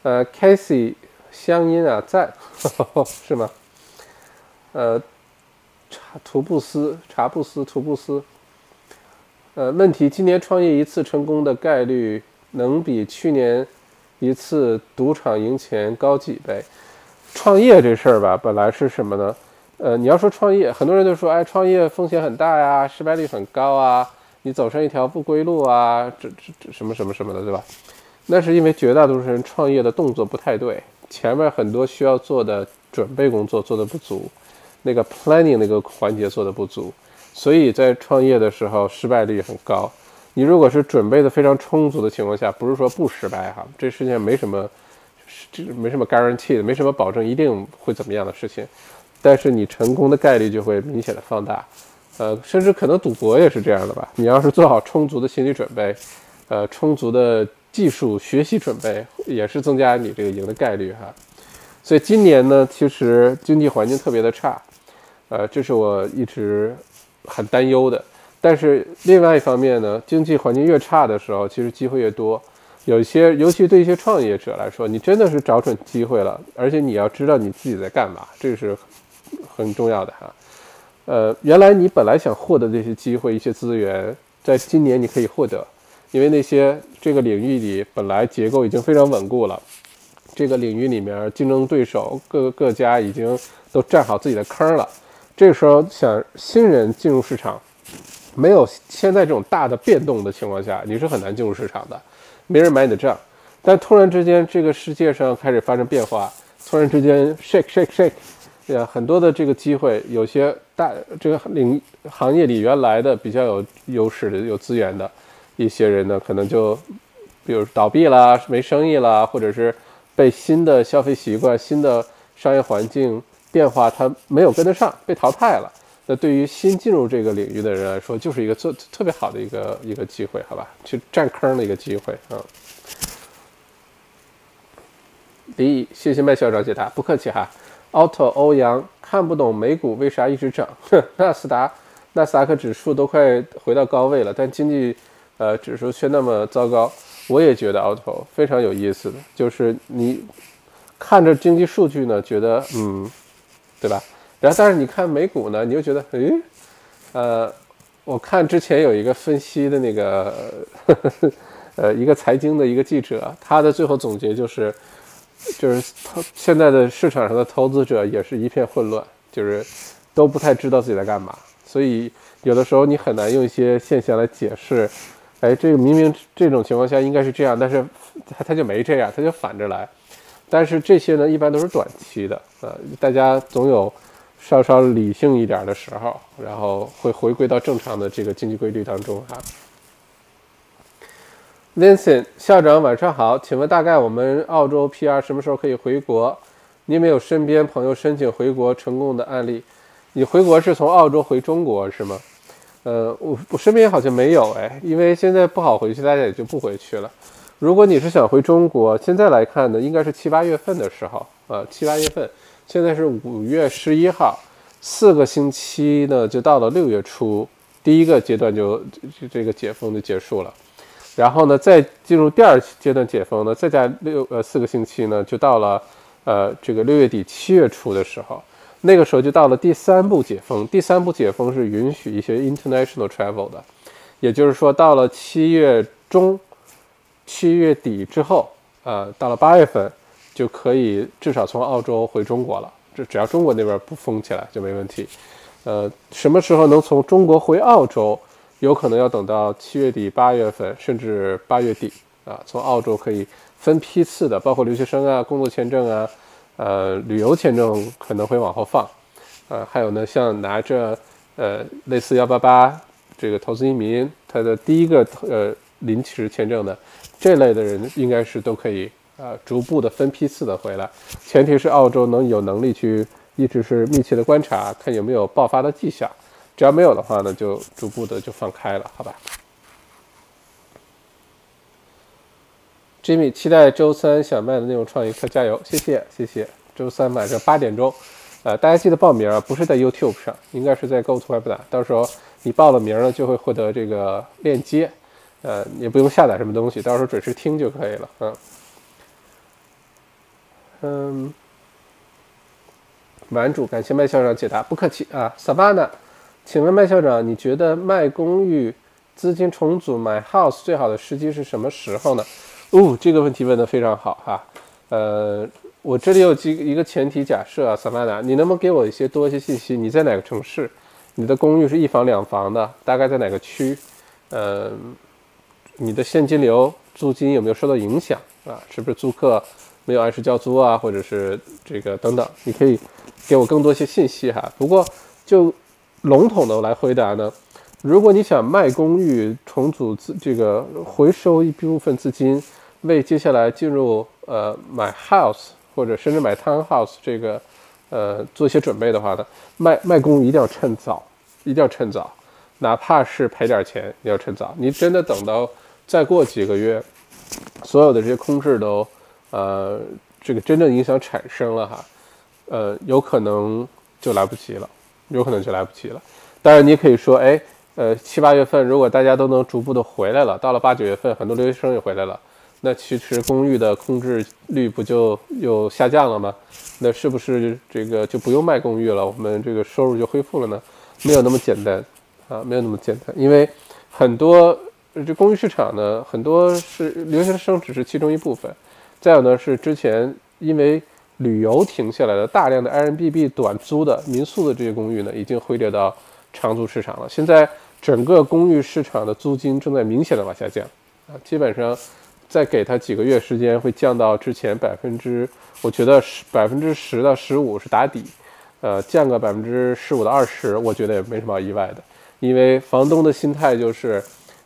呃，Casey，乡音啊，在，是吗？呃，查图布斯、查布斯、图布斯。呃，问题：今年创业一次成功的概率能比去年一次赌场赢钱高几倍？创业这事儿吧，本来是什么呢？呃，你要说创业，很多人都说，哎，创业风险很大呀，失败率很高啊，你走上一条不归路啊，这这这什么什么什么的，对吧？那是因为绝大多数人创业的动作不太对，前面很多需要做的准备工作做的不足。那个 planning 那个环节做的不足，所以在创业的时候失败率很高。你如果是准备的非常充足的情况下，不是说不失败哈，这世界上没什么，这没什么 guarantee 的，没什么保证一定会怎么样的事情。但是你成功的概率就会明显的放大，呃，甚至可能赌博也是这样的吧。你要是做好充足的心理准备，呃，充足的技术学习准备，也是增加你这个赢的概率哈。所以今年呢，其实经济环境特别的差。呃，这是我一直很担忧的。但是另外一方面呢，经济环境越差的时候，其实机会越多。有一些，尤其对一些创业者来说，你真的是找准机会了，而且你要知道你自己在干嘛，这是很重要的哈。呃，原来你本来想获得这些机会、一些资源，在今年你可以获得，因为那些这个领域里本来结构已经非常稳固了，这个领域里面竞争对手各个各家已经都占好自己的坑了。这个时候想新人进入市场，没有现在这种大的变动的情况下，你是很难进入市场的，没人买你的账。但突然之间，这个世界上开始发生变化，突然之间 shake shake shake，对呀，很多的这个机会，有些大这个领行业里原来的比较有优势的、有资源的一些人呢，可能就比如倒闭啦、没生意啦，或者是被新的消费习惯、新的商业环境。变化他没有跟得上，被淘汰了。那对于新进入这个领域的人来说，就是一个做特别好的一个一个机会，好吧？去占坑的一个机会啊。李，谢谢麦校长解答，不客气哈。Auto 欧阳看不懂美股为啥一直涨？纳斯达纳斯达克指数都快回到高位了，但经济呃指数却那么糟糕。我也觉得 Auto 非常有意思的，就是你看着经济数据呢，觉得嗯。对吧？然后，但是你看美股呢，你又觉得，诶，呃，我看之前有一个分析的那个，呃，一个财经的一个记者，他的最后总结就是，就是投现在的市场上的投资者也是一片混乱，就是都不太知道自己在干嘛。所以有的时候你很难用一些现象来解释，哎，这个明明这种情况下应该是这样，但是它它就没这样，它就反着来。但是这些呢，一般都是短期的，呃，大家总有稍稍理性一点的时候，然后会回归到正常的这个经济规律当中哈。Vincent 校长晚上好，请问大概我们澳洲 PR 什么时候可以回国？你有没有身边朋友申请回国成功的案例？你回国是从澳洲回中国是吗？呃，我我身边好像没有哎，因为现在不好回去，大家也就不回去了。如果你是想回中国，现在来看呢，应该是七八月份的时候啊，七八月份，现在是五月十一号，四个星期呢就到了六月初，第一个阶段就就这个解封就结束了，然后呢再进入第二阶段解封呢，再加六呃四个星期呢就到了呃这个六月底七月初的时候。那个时候就到了第三步解封，第三步解封是允许一些 international travel 的，也就是说，到了七月中、七月底之后，呃，到了八月份就可以至少从澳洲回中国了。这只要中国那边不封起来就没问题。呃，什么时候能从中国回澳洲，有可能要等到七月底、八月份，甚至八月底啊，从澳洲可以分批次的，包括留学生啊、工作签证啊。呃，旅游签证可能会往后放，呃，还有呢，像拿着呃类似幺八八这个投资移民，他的第一个呃临时签证的这类的人，应该是都可以呃逐步的分批次的回来，前提是澳洲能有能力去一直是密切的观察，看有没有爆发的迹象，只要没有的话呢，就逐步的就放开了，好吧？Jimmy 期待周三小麦的内容创意课，加油！谢谢，谢谢。周三晚上八点钟，呃，大家记得报名啊，不是在 YouTube 上，应该是在 GoToWebinar。到时候你报了名了，就会获得这个链接，呃，也不用下载什么东西，到时候准时听就可以了。嗯，嗯，玩主，感谢麦校长解答，不客气啊。savanna 请问麦校长，你觉得卖公寓、资金重组、买 house 最好的时机是什么时候呢？哦，这个问题问得非常好哈，呃，我这里有几一个前提假设啊，萨曼达，你能不能给我一些多一些信息？你在哪个城市？你的公寓是一房两房的，大概在哪个区？呃，你的现金流、租金有没有受到影响啊？是不是租客没有按时交租啊？或者是这个等等？你可以给我更多一些信息哈。不过就笼统的来回答呢。如果你想卖公寓重组资，这个回收一部分资金，为接下来进入呃买 house 或者甚至买 townhouse 这个呃做一些准备的话呢，卖卖公寓一定要趁早，一定要趁早，哪怕是赔点钱也要趁早。你真的等到再过几个月，所有的这些空置都呃这个真正影响产生了哈，呃有可能就来不及了，有可能就来不及了。当然你可以说，哎。呃，七八月份如果大家都能逐步的回来了，到了八九月份，很多留学生也回来了，那其实公寓的空置率不就又下降了吗？那是不是这个就不用卖公寓了？我们这个收入就恢复了呢？没有那么简单啊，没有那么简单，因为很多这公寓市场呢，很多是留学生只是其中一部分，再有呢是之前因为旅游停下来的大量的 Airbnb 短租的民宿的这些公寓呢，已经回流到长租市场了，现在。整个公寓市场的租金正在明显的往下降，啊，基本上再给他几个月时间，会降到之前百分之，我觉得十百分之十到十五是打底，呃，降个百分之十五到二十，我觉得也没什么意外的，因为房东的心态就是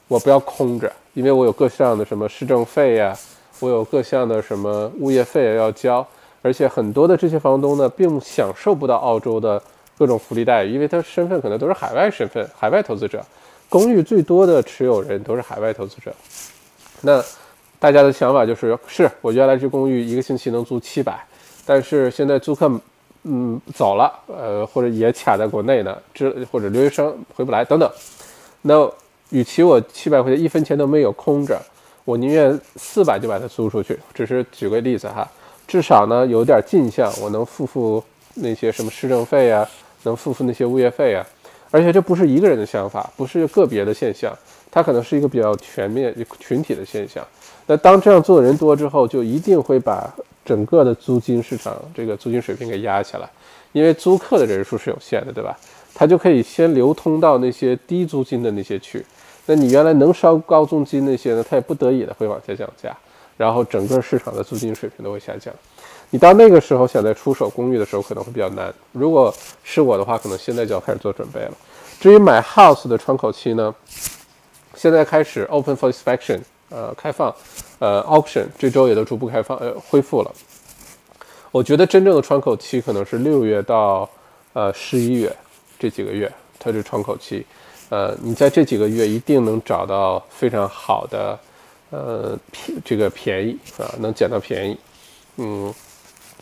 我不要空着，因为我有各项的什么市政费呀，我有各项的什么物业费要交，而且很多的这些房东呢，并享受不到澳洲的。各种福利待遇，因为他身份可能都是海外身份，海外投资者，公寓最多的持有人都是海外投资者。那大家的想法就是，是我原来这公寓一个星期能租七百，但是现在租客嗯走了，呃或者也卡在国内呢，这或者留学生回不来等等。那与其我七百块钱一分钱都没有空着，我宁愿四百就把它租出去。只是举个例子哈，至少呢有点进项，我能付付那些什么市政费啊。能付付那些物业费啊，而且这不是一个人的想法，不是个别的现象，它可能是一个比较全面、群体的现象。那当这样做的人多之后，就一定会把整个的租金市场这个租金水平给压下来，因为租客的人数是有限的，对吧？他就可以先流通到那些低租金的那些去。那你原来能烧高租金那些呢，他也不得已的会往下降价，然后整个市场的租金水平都会下降。你到那个时候想再出手公寓的时候可能会比较难。如果是我的话，可能现在就要开始做准备了。至于买 house 的窗口期呢，现在开始 open for inspection 呃开放，呃 auction 这周也都逐步开放呃恢复了。我觉得真正的窗口期可能是六月到呃十一月这几个月，它是窗口期。呃，你在这几个月一定能找到非常好的呃便这个便宜啊，能捡到便宜。嗯，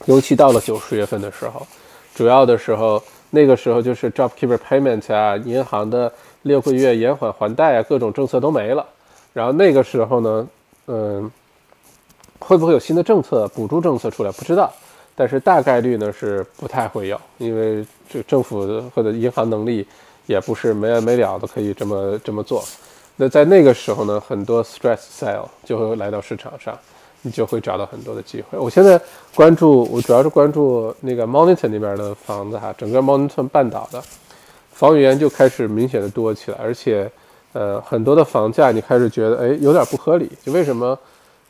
尤其到了九十月份的时候，主要的时候那个时候就是 JobKeeper Payment 啊，银行的六个月延缓还贷啊，各种政策都没了。然后那个时候呢，嗯，会不会有新的政策补助政策出来？不知道。但是大概率呢是不太会有，因为这政府或者银行能力也不是没完没了的可以这么这么做。那在那个时候呢，很多 stress sale 就会来到市场上，你就会找到很多的机会。我现在关注，我主要是关注那个 Monitor 那边的房子哈，整个 Monitor 半岛的房源就开始明显的多起来，而且呃很多的房价你开始觉得哎有点不合理，就为什么？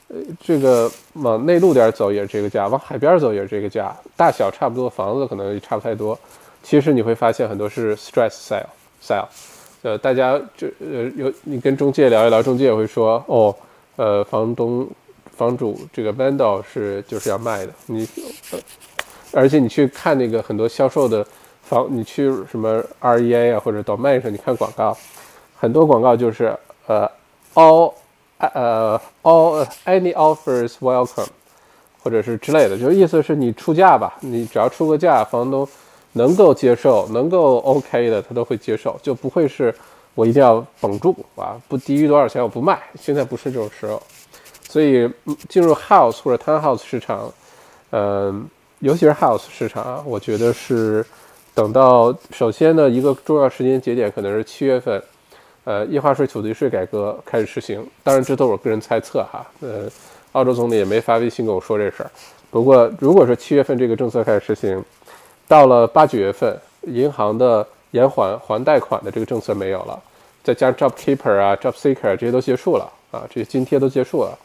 呃，这个往内陆点走也是这个价，往海边走也是这个价，大小差不多，房子可能也差不太多。其实你会发现很多是 stress sale sale，呃，大家就呃有你跟中介聊一聊，中介也会说，哦，呃，房东房主这个 vendor 是就是要卖的，你，而且你去看那个很多销售的房，你去什么 REA 啊或者 Domain 上，你看广告，很多广告就是呃 all。呃，all any offers welcome，或者是之类的，就意思是你出价吧，你只要出个价，房东能够接受，能够 OK 的，他都会接受，就不会是我一定要绷住啊，不低于多少钱我不卖。现在不是这种时候，所以进入 house 或者 townhouse 市场，嗯，尤其是 house 市场啊，我觉得是等到首先呢，一个重要时间节点可能是七月份。呃，印花税、土地税改革开始实行，当然这都是我个人猜测哈。呃，澳洲总理也没发微信跟我说这事儿。不过，如果说七月份这个政策开始实行，到了八九月份，银行的延缓还贷款的这个政策没有了，再加上 Job Keeper 啊、Job Seeker 这些都结束了啊，这些津贴都结束了，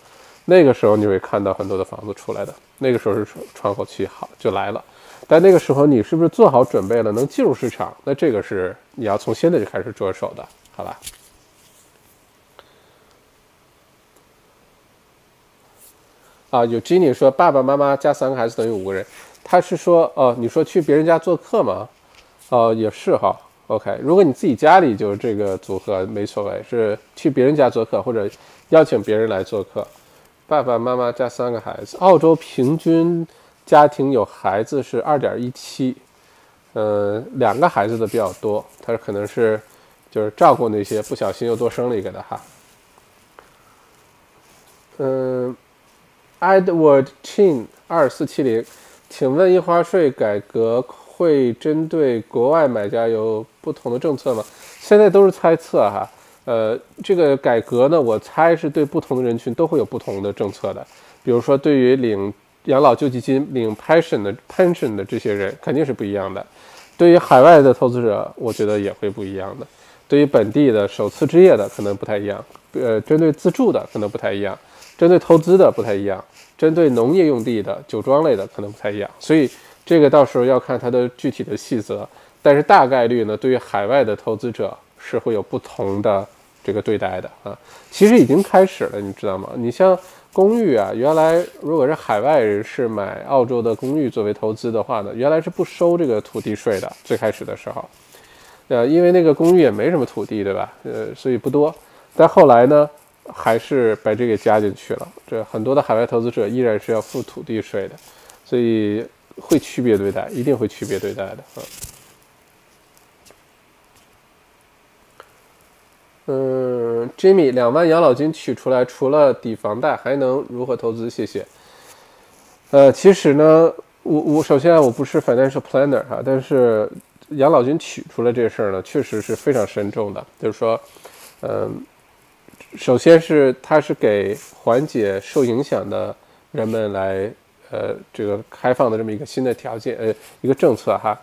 那个时候你会看到很多的房子出来的。那个时候是窗口期好就来了，但那个时候你是不是做好准备了能进入市场？那这个是你要从现在就开始着手的。好吧。啊，有 Jenny 说爸爸妈妈加三个孩子等于五个人，他是说哦，你说去别人家做客吗？哦，也是哈。OK，如果你自己家里就是这个组合没所谓，是去别人家做客或者邀请别人来做客。爸爸妈妈加三个孩子，澳洲平均家庭有孩子是二点一七，呃，两个孩子的比较多，他可能是。就是照顾那些不小心又多生了一个的哈。嗯，Edward Chin 二四七零，请问印花税改革会针对国外买家有不同的政策吗？现在都是猜测哈。呃，这个改革呢，我猜是对不同的人群都会有不同的政策的。比如说，对于领养老救济金、领 pension 的 pension 的这些人，肯定是不一样的。对于海外的投资者，我觉得也会不一样的。对于本地的首次置业的可能不太一样，呃，针对自住的可能不太一样，针对投资的不太一样，针对农业用地的酒庄类的可能不太一样，所以这个到时候要看它的具体的细则，但是大概率呢，对于海外的投资者是会有不同的这个对待的啊。其实已经开始了，你知道吗？你像公寓啊，原来如果是海外人士买澳洲的公寓作为投资的话呢，原来是不收这个土地税的，最开始的时候。呃，因为那个公寓也没什么土地，对吧？呃，所以不多。但后来呢，还是把这个加进去了。这很多的海外投资者依然是要付土地税的，所以会区别对待，一定会区别对待的啊。嗯，Jimmy，两万养老金取出来，除了抵房贷，还能如何投资？谢谢。呃，其实呢，我我首先我不是 financial planner 哈，但是。养老金取出来这事儿呢，确实是非常慎重的。就是说，嗯，首先是它是给缓解受影响的人们来，呃，这个开放的这么一个新的条件，呃，一个政策哈。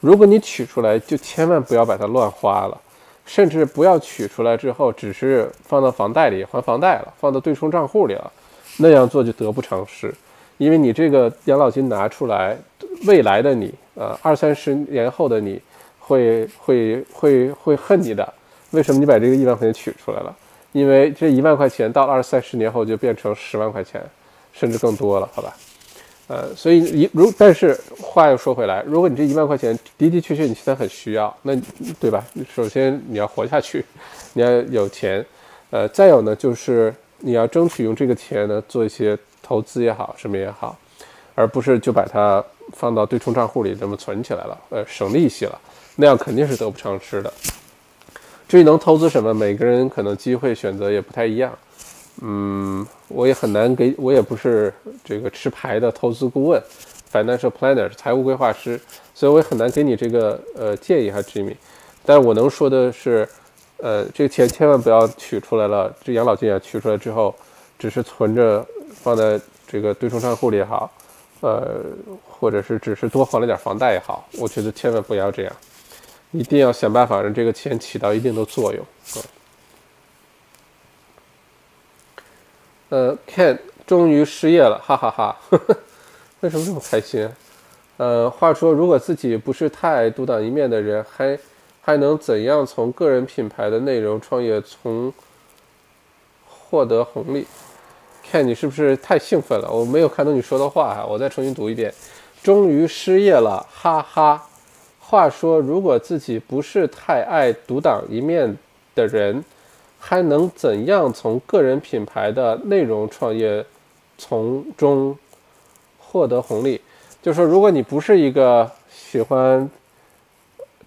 如果你取出来，就千万不要把它乱花了，甚至不要取出来之后只是放到房贷里还房贷了，放到对冲账户里了，那样做就得不偿失。因为你这个养老金拿出来，未来的你，呃，二三十年后的你，会会会会恨你的。为什么你把这个一万块钱取出来了？因为这一万块钱到了二三十年后就变成十万块钱，甚至更多了，好吧？呃，所以一如但是话又说回来，如果你这一万块钱的的确确你现在很需要，那对吧？首先你要活下去，你要有钱，呃，再有呢就是你要争取用这个钱呢做一些投资也好，什么也好，而不是就把它放到对冲账户里这么存起来了，呃，省利息了，那样肯定是得不偿失的。至于能投资什么，每个人可能机会选择也不太一样。嗯，我也很难给，我也不是这个持牌的投资顾问，financial planner，财务规划师，所以我也很难给你这个呃建议哈，Jimmy。但我能说的是，呃，这个钱千万不要取出来了，这养老金啊取出来之后，只是存着放在这个对冲账户里也好，呃，或者是只是多还了点房贷也好，我觉得千万不要这样，一定要想办法让这个钱起到一定的作用啊。呃，Ken 终于失业了，哈哈哈！呵呵 为什么这么开心？呃，话说，如果自己不是太独当一面的人，还还能怎样从个人品牌的内容创业从获得红利？Ken，你是不是太兴奋了？我没有看懂你说的话哈，我再重新读一遍。终于失业了，哈哈。话说，如果自己不是太爱独当一面的人。还能怎样从个人品牌的内容创业从中获得红利？就是说，如果你不是一个喜欢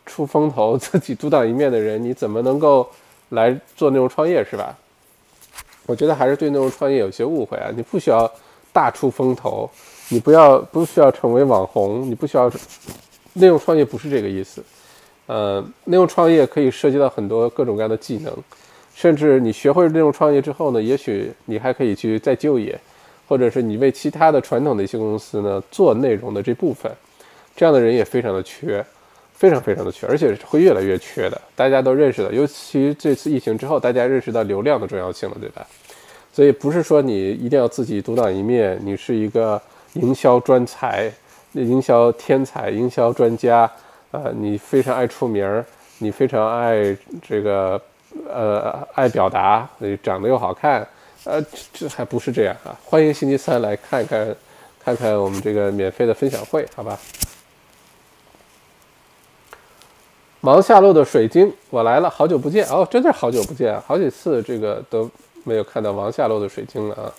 出风头、自己独当一面的人，你怎么能够来做内容创业，是吧？我觉得还是对内容创业有些误会啊！你不需要大出风头，你不要不需要成为网红，你不需要内容创业不是这个意思。呃，内容创业可以涉及到很多各种各样的技能。甚至你学会内容创业之后呢，也许你还可以去再就业，或者是你为其他的传统的一些公司呢做内容的这部分，这样的人也非常的缺，非常非常的缺，而且会越来越缺的。大家都认识的，尤其这次疫情之后，大家认识到流量的重要性了，对吧？所以不是说你一定要自己独当一面，你是一个营销专才、营销天才、营销专家，呃，你非常爱出名儿，你非常爱这个。呃，爱表达，你长得又好看，呃，这还不是这样啊！欢迎星期三来看看，看看我们这个免费的分享会，好吧？忙下路的水晶，我来了，好久不见哦，真的好久不见，好几次这个都没有看到王下路的水晶了啊！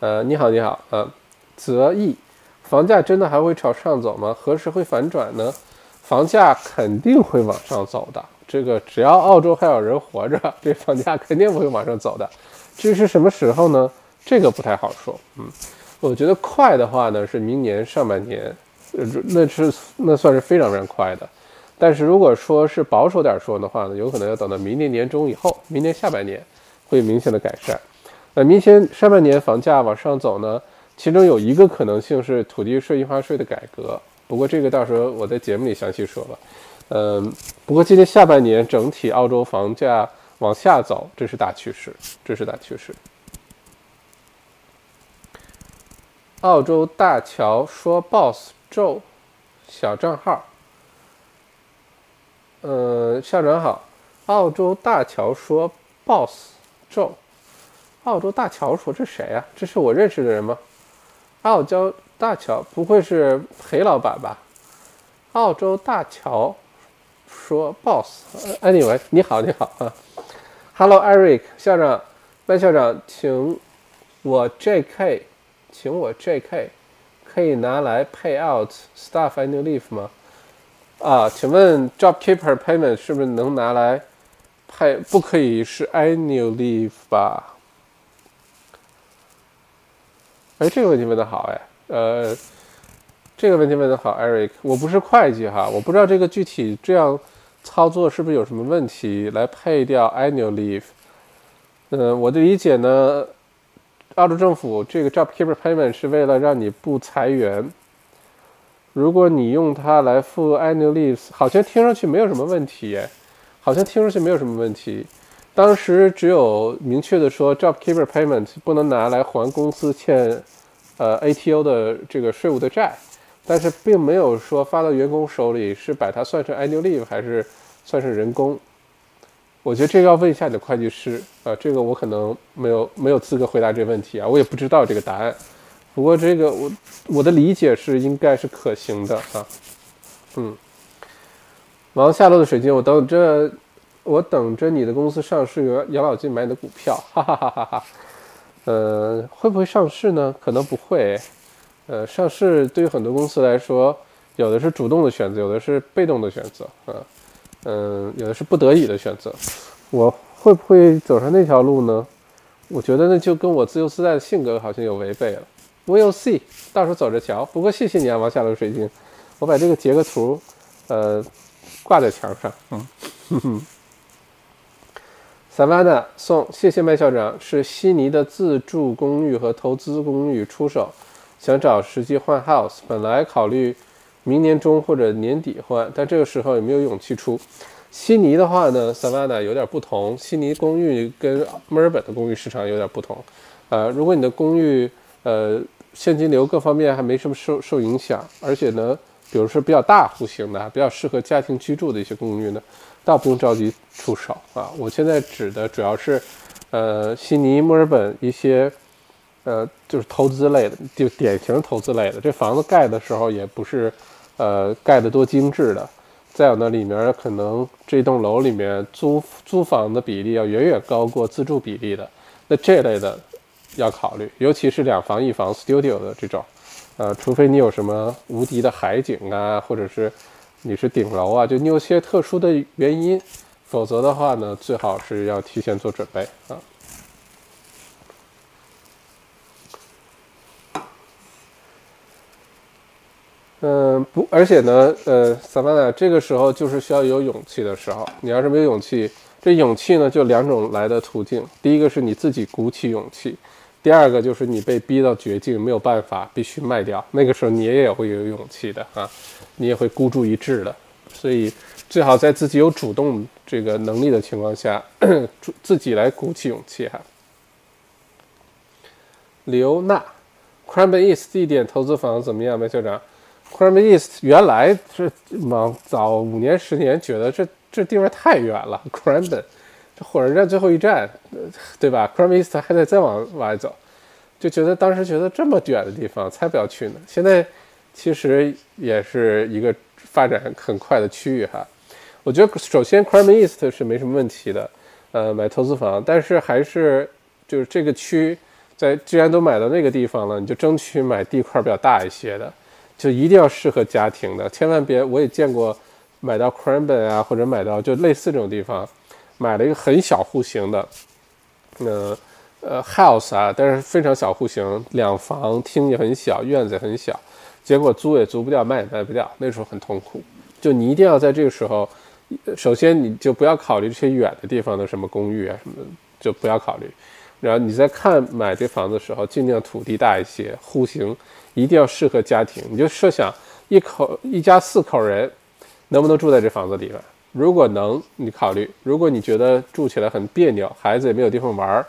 呃，你好，你好，呃，泽毅，房价真的还会朝上走吗？何时会反转呢？房价肯定会往上走的。这个只要澳洲还有人活着，这房价肯定不会往上走的。至于是什么时候呢？这个不太好说。嗯，我觉得快的话呢，是明年上半年，呃，那是那算是非常非常快的。但是如果说是保守点说的话呢，有可能要等到明年年中以后，明年下半年会明显的改善。那明显上半年房价往上走呢，其中有一个可能性是土地税、印花税的改革。不过这个到时候我在节目里详细说吧。嗯，不过今年下半年整体澳洲房价往下走，这是大趋势，这是大趋势。澳洲大乔说：“Boss 咒小账号。”呃，校长好。澳洲大乔说：“Boss 咒。”澳洲大乔说：“这谁呀？这是我认识的人吗？”澳洲大桥不会是裴老板吧？澳洲大桥。说，boss，anyway，你好，你好啊，Hello，Eric 校长，麦校长，请我 JK，请我 JK，可以拿来 pay out staff annual leave 吗？啊，请问 JobKeeper payment 是不是能拿来 pay？不可以是 annual leave 吧？哎，这个问题问的好哎，呃，这个问题问的好，Eric，我不是会计哈，我不知道这个具体这样。操作是不是有什么问题？来配掉 annual leave。嗯，我的理解呢，澳洲政府这个 JobKeeper payment 是为了让你不裁员。如果你用它来付 annual leave，好像听上去没有什么问题耶，好像听上去没有什么问题。当时只有明确的说 JobKeeper payment 不能拿来还公司欠呃 ATO 的这个税务的债。但是并没有说发到员工手里是把它算成 annual leave 还是算是人工，我觉得这个要问一下你的会计师啊，这个我可能没有没有资格回答这个问题啊，我也不知道这个答案。不过这个我我的理解是应该是可行的啊，嗯。忙下落的水晶，我等这我等着你的公司上市，养老金买你的股票，哈哈哈哈哈。呃，会不会上市呢？可能不会。呃，上市对于很多公司来说，有的是主动的选择，有的是被动的选择啊。嗯，有的是不得已的选择，我会不会走上那条路呢？我觉得那就跟我自由自在的性格好像有违背了。We'll see，到时候走着瞧。不过谢谢你啊，王下楼水晶，我把这个截个图，呃，挂在墙上。嗯，Savanna 送，谢谢麦校长，是悉尼的自住公寓和投资公寓出手，想找时机换 house，本来考虑。明年中或者年底换，但这个时候也没有勇气出。悉尼的话呢，Savanna 有点不同。悉尼公寓跟墨尔本的公寓市场有点不同。呃，如果你的公寓呃现金流各方面还没什么受受影响，而且呢，比如说比较大户型的、比较适合家庭居住的一些公寓呢，倒不用着急出手啊。我现在指的主要是呃悉尼、墨尔本一些呃就是投资类的，就典型投资类的。这房子盖的时候也不是。呃，盖得多精致的，再有呢，里面可能这栋楼里面租租房的比例要远远高过自住比例的，那这类的要考虑，尤其是两房一房 studio 的这种，呃，除非你有什么无敌的海景啊，或者是你是顶楼啊，就你有些特殊的原因，否则的话呢，最好是要提前做准备啊。嗯，不，而且呢，呃，萨曼娜，这个时候就是需要有勇气的时候。你要是没有勇气，这勇气呢，就两种来的途径。第一个是你自己鼓起勇气，第二个就是你被逼到绝境，没有办法，必须卖掉。那个时候你也会有勇气的啊，你也会孤注一掷的。所以最好在自己有主动这个能力的情况下，自己来鼓起勇气哈。刘娜 c r a n b e r East 地点投资房怎么样，麦校长？c r a m East 原来是往早五年十年觉得这这地方太远了 c r a m b o n 这火车站最后一站，对吧 c r a m East 还得再往外走，就觉得当时觉得这么远的地方才不要去呢。现在其实也是一个发展很快的区域哈。我觉得首先 c r a m East 是没什么问题的，呃，买投资房，但是还是就是这个区在既然都买到那个地方了，你就争取买地块比较大一些的。就一定要适合家庭的，千万别。我也见过买到 Cranbourne 啊，或者买到就类似这种地方，买了一个很小户型的，呃呃 house 啊，但是非常小户型，两房，厅也很小，院子也很小，结果租也租不掉，卖也卖不掉，那时候很痛苦。就你一定要在这个时候，首先你就不要考虑这些远的地方的什么公寓啊什么的，就不要考虑。然后你在看买这房子的时候，尽量土地大一些，户型。一定要适合家庭，你就设想一口一家四口人能不能住在这房子里面？如果能，你考虑；如果你觉得住起来很别扭，孩子也没有地方玩儿，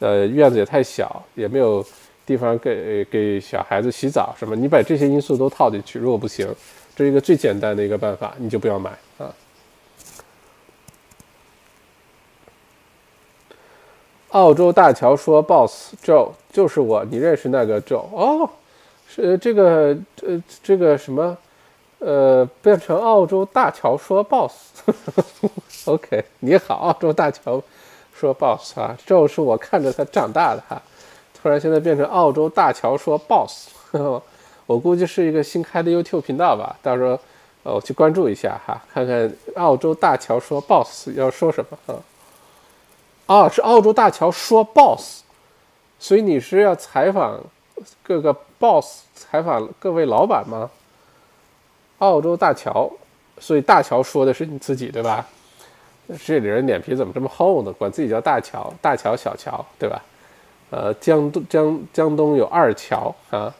呃，院子也太小，也没有地方给给小孩子洗澡什么，你把这些因素都套进去，如果不行，这是一个最简单的一个办法，你就不要买啊。澳洲大桥说：“Boss Joe 就是我，你认识那个 Joe 哦。”是这个呃这个什么呃变成澳洲大桥说 boss，OK 你好澳洲大桥说 boss 啊，这是我看着他长大的哈，突然现在变成澳洲大乔说 boss，我估计是一个新开的 YouTube 频道吧，到时候呃我去关注一下哈，看看澳洲大乔说 boss 要说什么啊？啊是澳洲大乔说 boss，所以你是要采访各个。boss 采访各位老板吗？澳洲大乔，所以大乔说的是你自己对吧？这里人脸皮怎么这么厚呢？管自己叫大乔，大乔小乔对吧？呃，江东江江东有二乔啊，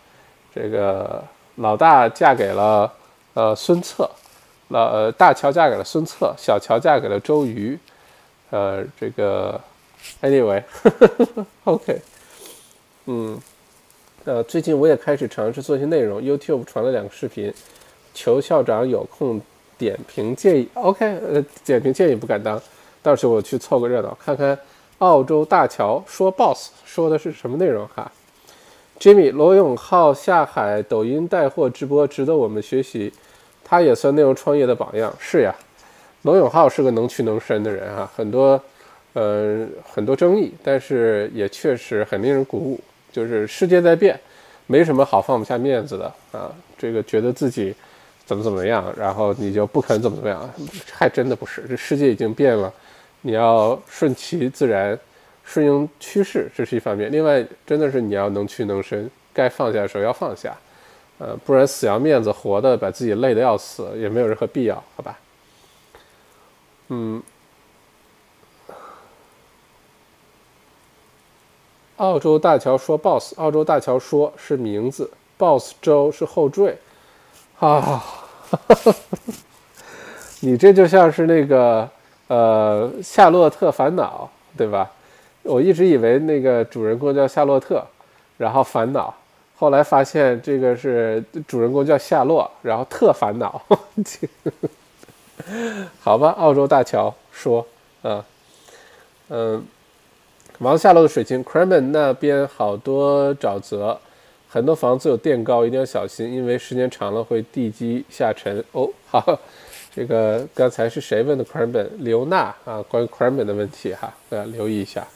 这个老大嫁给了呃孙策，老呃大乔嫁给了孙策，小乔嫁给了周瑜，呃，这个 anyway，OK，嗯。呃，最近我也开始尝试做一些内容，YouTube 传了两个视频，求校长有空点评建议。OK，呃，点评建议不敢当，到时候我去凑个热闹，看看澳洲大桥说 boss 说的是什么内容哈。Jimmy 罗永浩下海抖音带货直播值得我们学习，他也算内容创业的榜样。是呀，罗永浩是个能屈能伸的人哈，很多呃很多争议，但是也确实很令人鼓舞。就是世界在变，没什么好放不下面子的啊。这个觉得自己怎么怎么样，然后你就不肯怎么怎么样，还真的不是。这世界已经变了，你要顺其自然，顺应趋势，这是一方面。另外，真的是你要能屈能伸，该放下的时候要放下，呃，不然死要面子活的，把自己累得要死，也没有任何必要，好吧？嗯。澳洲大桥说：“boss，澳洲大桥说是名字，boss 周是后缀，啊，你这就像是那个呃《夏洛特烦恼》，对吧？我一直以为那个主人公叫夏洛特，然后烦恼，后来发现这个是主人公叫夏洛，然后特烦恼。好吧，澳洲大桥说，啊嗯。”王下楼的水晶 c r e m e n 那边好多沼泽，很多房子有垫高，一定要小心，因为时间长了会地基下沉。哦，好，这个刚才是谁问的 cramen 刘娜啊，关于 cramen 的问题哈，要留意一下。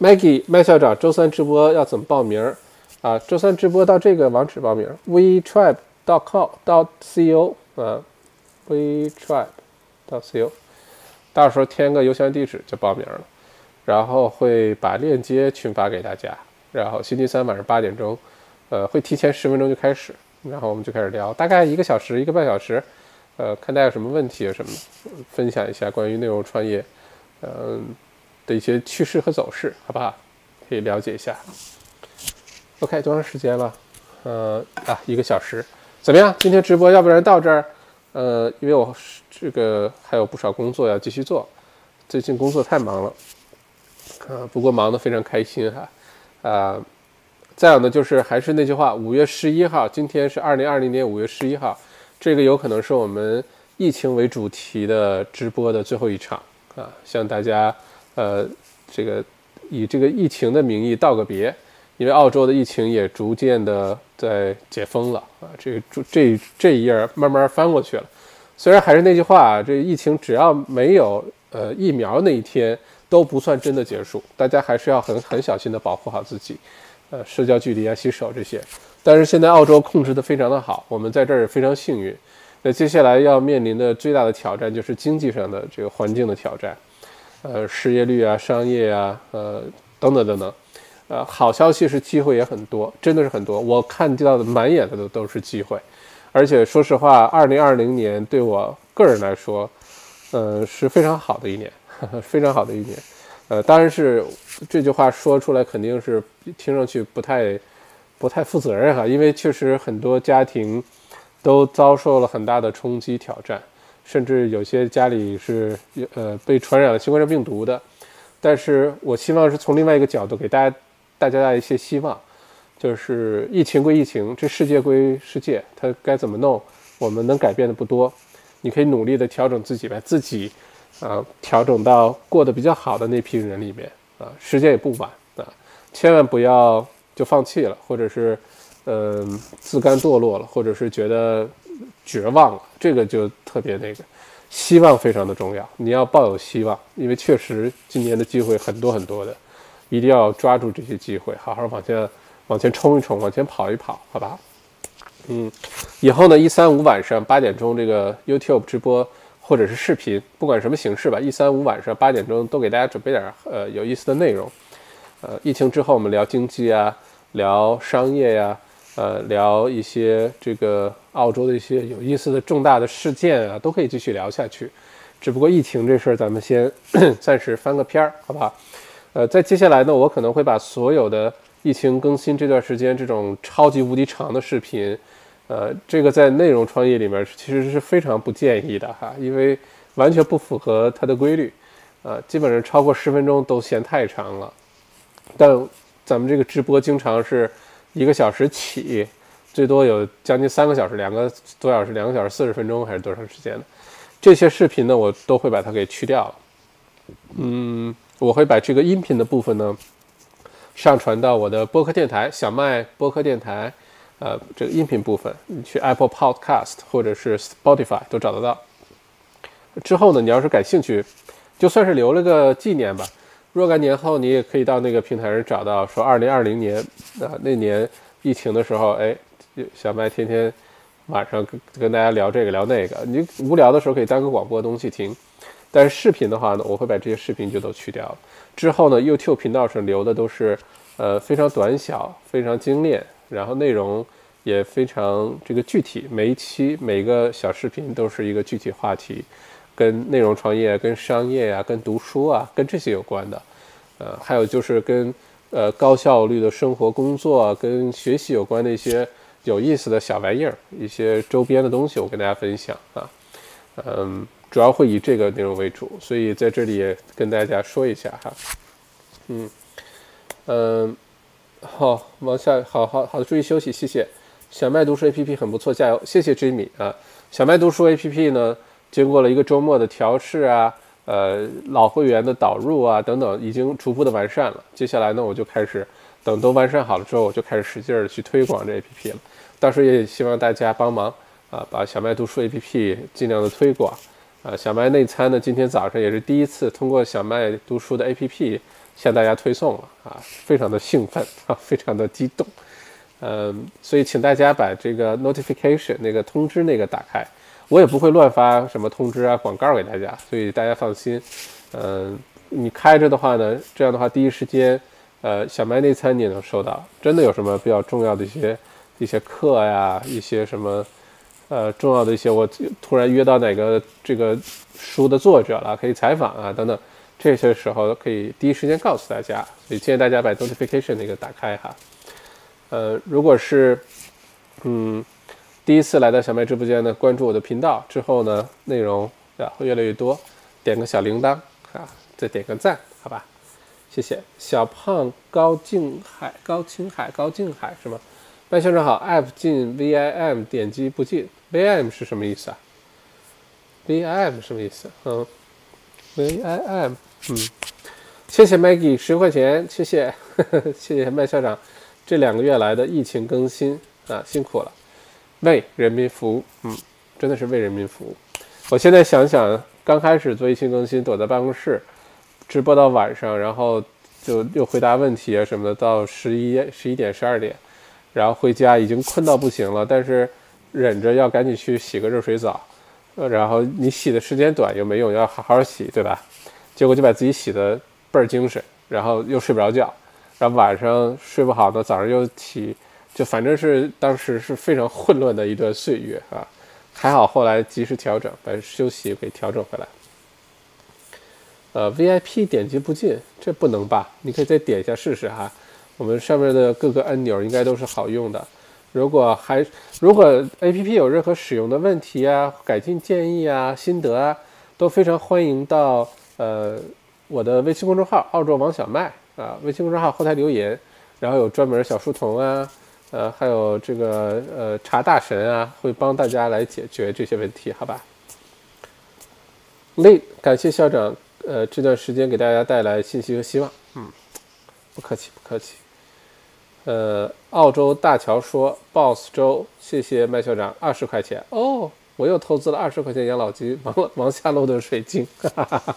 Maggie 麦校长，周三直播要怎么报名啊？周三直播到这个网址报名：wetribe.com 到 co 啊，wetribe 到 co，到时候填个邮箱地址就报名了。然后会把链接群发给大家，然后星期三晚上八点钟，呃，会提前十分钟就开始，然后我们就开始聊，大概一个小时一个半小时，呃，看大家有什么问题什么，分享一下关于内容创业，嗯的一些趋势和走势，好不好？可以了解一下。OK，多长时间了？呃啊，一个小时，怎么样？今天直播要不然到这儿？呃，因为我这个还有不少工作要继续做，最近工作太忙了。啊，不过忙得非常开心哈，啊，再有呢，就是还是那句话，五月十一号，今天是二零二零年五月十一号，这个有可能是我们疫情为主题的直播的最后一场啊，向大家呃这个以这个疫情的名义道个别，因为澳洲的疫情也逐渐的在解封了啊，这个这这一页慢慢翻过去了，虽然还是那句话啊，这疫情只要没有呃疫苗那一天。都不算真的结束，大家还是要很很小心的保护好自己，呃，社交距离啊，洗手这些。但是现在澳洲控制的非常的好，我们在这儿也非常幸运。那接下来要面临的最大的挑战就是经济上的这个环境的挑战，呃，失业率啊，商业啊，呃，等等等等。呃，好消息是机会也很多，真的是很多。我看到的满眼的都都是机会，而且说实话，二零二零年对我个人来说，呃，是非常好的一年。非常好的一年，呃，当然是这句话说出来肯定是听上去不太不太负责任哈，因为确实很多家庭都遭受了很大的冲击挑战，甚至有些家里是呃被传染了新冠状病毒的。但是我希望是从另外一个角度给大家大家一些希望，就是疫情归疫情，这世界归世界，它该怎么弄，我们能改变的不多，你可以努力的调整自己呗，自己。啊，调整到过得比较好的那批人里面啊，时间也不晚啊，千万不要就放弃了，或者是，嗯，自甘堕落了，或者是觉得绝望了，这个就特别那个，希望非常的重要，你要抱有希望，因为确实今年的机会很多很多的，一定要抓住这些机会，好好往前往前冲一冲，往前跑一跑，好吧？嗯，以后呢，一三五晚上八点钟这个 YouTube 直播。或者是视频，不管什么形式吧，一三五晚上八点钟都给大家准备点呃有意思的内容。呃，疫情之后我们聊经济啊，聊商业呀，呃，聊一些这个澳洲的一些有意思的重大的事件啊，都可以继续聊下去。只不过疫情这事儿咱们先 暂时翻个篇儿，好不好？呃，在接下来呢，我可能会把所有的疫情更新这段时间这种超级无敌长的视频。呃，这个在内容创业里面其实是非常不建议的哈，因为完全不符合它的规律，呃，基本上超过十分钟都嫌太长了。但咱们这个直播经常是一个小时起，最多有将近三个小时，两个多小时，两个小时四十分钟还是多长时间的？这些视频呢，我都会把它给去掉了嗯，我会把这个音频的部分呢上传到我的播客电台小麦播客电台，呃，这个音频部分，你去 Apple Podcast 或者是 Spotify 都找得到。之后呢，你要是感兴趣，就算是留了个纪念吧。若干年后，你也可以到那个平台上找到，说二零二零年啊那年疫情的时候，哎，小麦天天晚上跟跟大家聊这个聊那个，你无聊的时候可以当个广播东西听。但是视频的话呢，我会把这些视频就都去掉了。之后呢，YouTube 频道上留的都是呃非常短小、非常精炼，然后内容也非常这个具体，每一期每个小视频都是一个具体话题。跟内容创业、跟商业呀、跟读书啊、跟这些有关的，呃，还有就是跟呃高效率的生活、工作、跟学习有关的一些有意思的小玩意儿、一些周边的东西，我跟大家分享啊，嗯，主要会以这个内容为主，所以在这里也跟大家说一下哈，嗯嗯，好，往下，好好好，注意休息，谢谢。小麦读书 APP 很不错，加油，谢谢 Jimmy 啊。小麦读书 APP 呢？经过了一个周末的调试啊，呃，老会员的导入啊，等等，已经逐步的完善了。接下来呢，我就开始等都完善好了之后，我就开始使劲儿去推广这 APP 了。到时候也希望大家帮忙啊，把小麦读书 APP 尽量的推广啊。小麦内参呢，今天早上也是第一次通过小麦读书的 APP 向大家推送了啊，非常的兴奋啊，非常的激动。嗯，所以请大家把这个 notification 那个通知那个打开。我也不会乱发什么通知啊、广告给大家，所以大家放心。嗯，你开着的话呢，这样的话第一时间，呃，小麦内参你也能收到。真的有什么比较重要的一些一些课呀，一些什么呃重要的一些，我突然约到哪个这个书的作者了，可以采访啊等等，这些时候可以第一时间告诉大家。所以建议大家把 notification 那个打开哈。呃，如果是嗯。第一次来到小麦直播间的，关注我的频道之后呢，内容啊会越来越多，点个小铃铛啊，再点个赞，好吧？谢谢小胖高静海高青海高静海是吗？麦先生好，app 进 VIM 点击不进，VIM 是什么意思啊？VIM 什么意思？嗯，VIM，嗯，谢谢 Maggie 十块钱，谢谢呵呵谢谢麦校长这两个月来的疫情更新啊，辛苦了。为人民服务，嗯，真的是为人民服务。我现在想想，刚开始做疫情更新，躲在办公室直播到晚上，然后就又回答问题啊什么的，到十一十一点十二点，然后回家已经困到不行了，但是忍着要赶紧去洗个热水澡，呃，然后你洗的时间短又没用，要好好洗，对吧？结果就把自己洗的倍儿精神，然后又睡不着觉，然后晚上睡不好呢，早上又起。就反正是当时是非常混乱的一段岁月啊，还好后来及时调整，把休息给调整回来。呃，VIP 点击不进，这不能吧？你可以再点一下试试哈。我们上面的各个按钮应该都是好用的。如果还如果 APP 有任何使用的问题啊、改进建议啊、心得啊，都非常欢迎到呃我的微信公众号“澳洲王小麦”啊，微信公众号后台留言，然后有专门小书童啊。呃，还有这个呃，查大神啊，会帮大家来解决这些问题，好吧？累，感谢校长，呃，这段时间给大家带来信息和希望，嗯，不客气，不客气。呃，澳洲大乔说，boss 周，谢谢麦校长，二十块钱哦，我又投资了二十块钱养老金，王王下落的水晶，哈哈哈。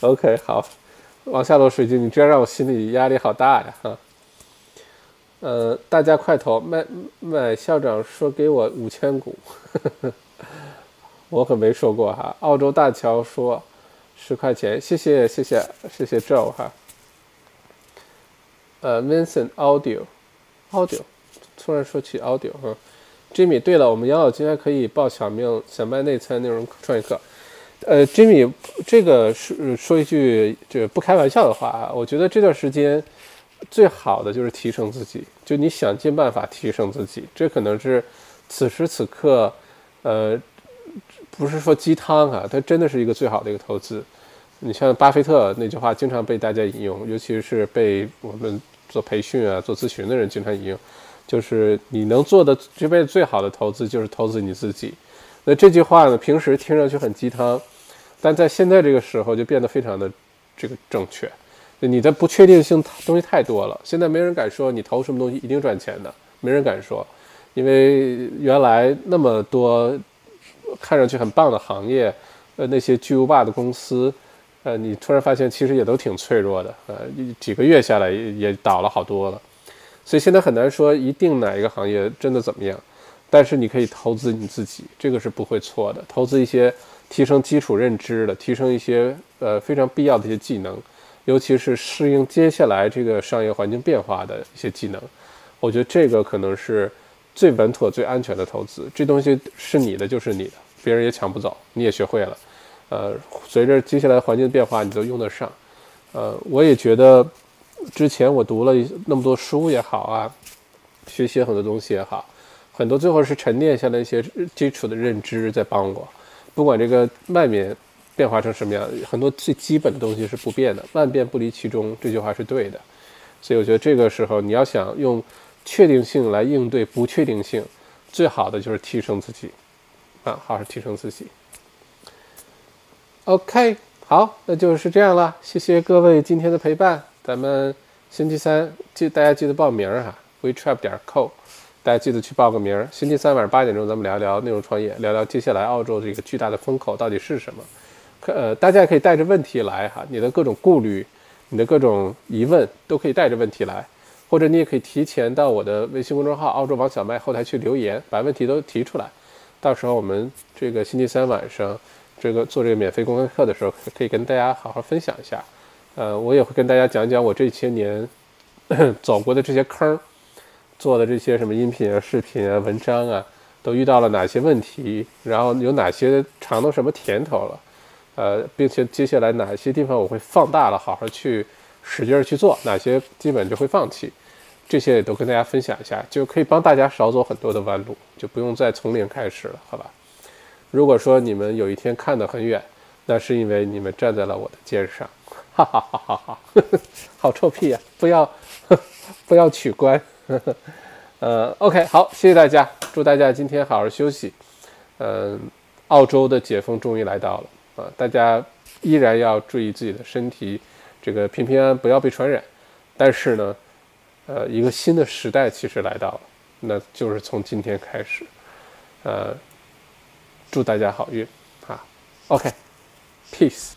OK，好，往下落水晶，你这样让我心里压力好大呀，哈。呃，大家快投！麦麦校长说给我五千股，我可没说过哈。澳洲大乔说十块钱，谢谢谢谢谢谢 Joe 哈。呃，Vincent Audio Audio，突然说起 Audio 哈。Jimmy，对了，我们养老金还可以报小命小麦内测内容创业课。呃，Jimmy，这个说说一句这不开玩笑的话啊，我觉得这段时间。最好的就是提升自己，就你想尽办法提升自己，这可能是此时此刻，呃，不是说鸡汤啊，它真的是一个最好的一个投资。你像巴菲特那句话，经常被大家引用，尤其是被我们做培训啊、做咨询的人经常引用，就是你能做的这辈子最好的投资就是投资你自己。那这句话呢，平时听上去很鸡汤，但在现在这个时候就变得非常的这个正确。你的不确定性东西太多了，现在没人敢说你投什么东西一定赚钱的，没人敢说，因为原来那么多看上去很棒的行业，呃，那些巨无霸的公司，呃，你突然发现其实也都挺脆弱的，呃，几个月下来也也倒了好多了，所以现在很难说一定哪一个行业真的怎么样，但是你可以投资你自己，这个是不会错的，投资一些提升基础认知的，提升一些呃非常必要的一些技能。尤其是适应接下来这个商业环境变化的一些技能，我觉得这个可能是最稳妥、最安全的投资。这东西是你的，就是你的，别人也抢不走，你也学会了。呃，随着接下来环境变化，你都用得上。呃，我也觉得之前我读了那么多书也好啊，学习很多东西也好，很多最后是沉淀下来一些基础的认知在帮我，不管这个外面。变化成什么样？很多最基本的东西是不变的，万变不离其中，这句话是对的。所以我觉得这个时候你要想用确定性来应对不确定性，最好的就是提升自己，啊，好好提升自己。OK，好，那就是这样了。谢谢各位今天的陪伴，咱们星期三记大家记得报名哈，WeTrap 点 co，大家记得去报个名。星期三晚上八点钟，咱们聊聊内容创业，聊聊接下来澳洲这个巨大的风口到底是什么。呃，大家也可以带着问题来哈，你的各种顾虑，你的各种疑问都可以带着问题来，或者你也可以提前到我的微信公众号“澳洲王小麦”后台去留言，把问题都提出来。到时候我们这个星期三晚上这个做这个免费公开课的时候，可以跟大家好好分享一下。呃，我也会跟大家讲讲我这些年走过的这些坑，做的这些什么音频啊、视频啊、文章啊，都遇到了哪些问题，然后有哪些尝到什么甜头了。呃，并且接下来哪些地方我会放大了，好好去使劲儿去做，哪些基本就会放弃，这些也都跟大家分享一下，就可以帮大家少走很多的弯路，就不用再从零开始了，好吧？如果说你们有一天看得很远，那是因为你们站在了我的肩上，哈哈哈哈哈，好臭屁呀！不要 不要取关，呃，OK，好，谢谢大家，祝大家今天好好休息，嗯，澳洲的解封终于来到了。啊，大家依然要注意自己的身体，这个平平安安，不要被传染。但是呢，呃，一个新的时代其实来到了，那就是从今天开始。呃，祝大家好运啊！OK，peace。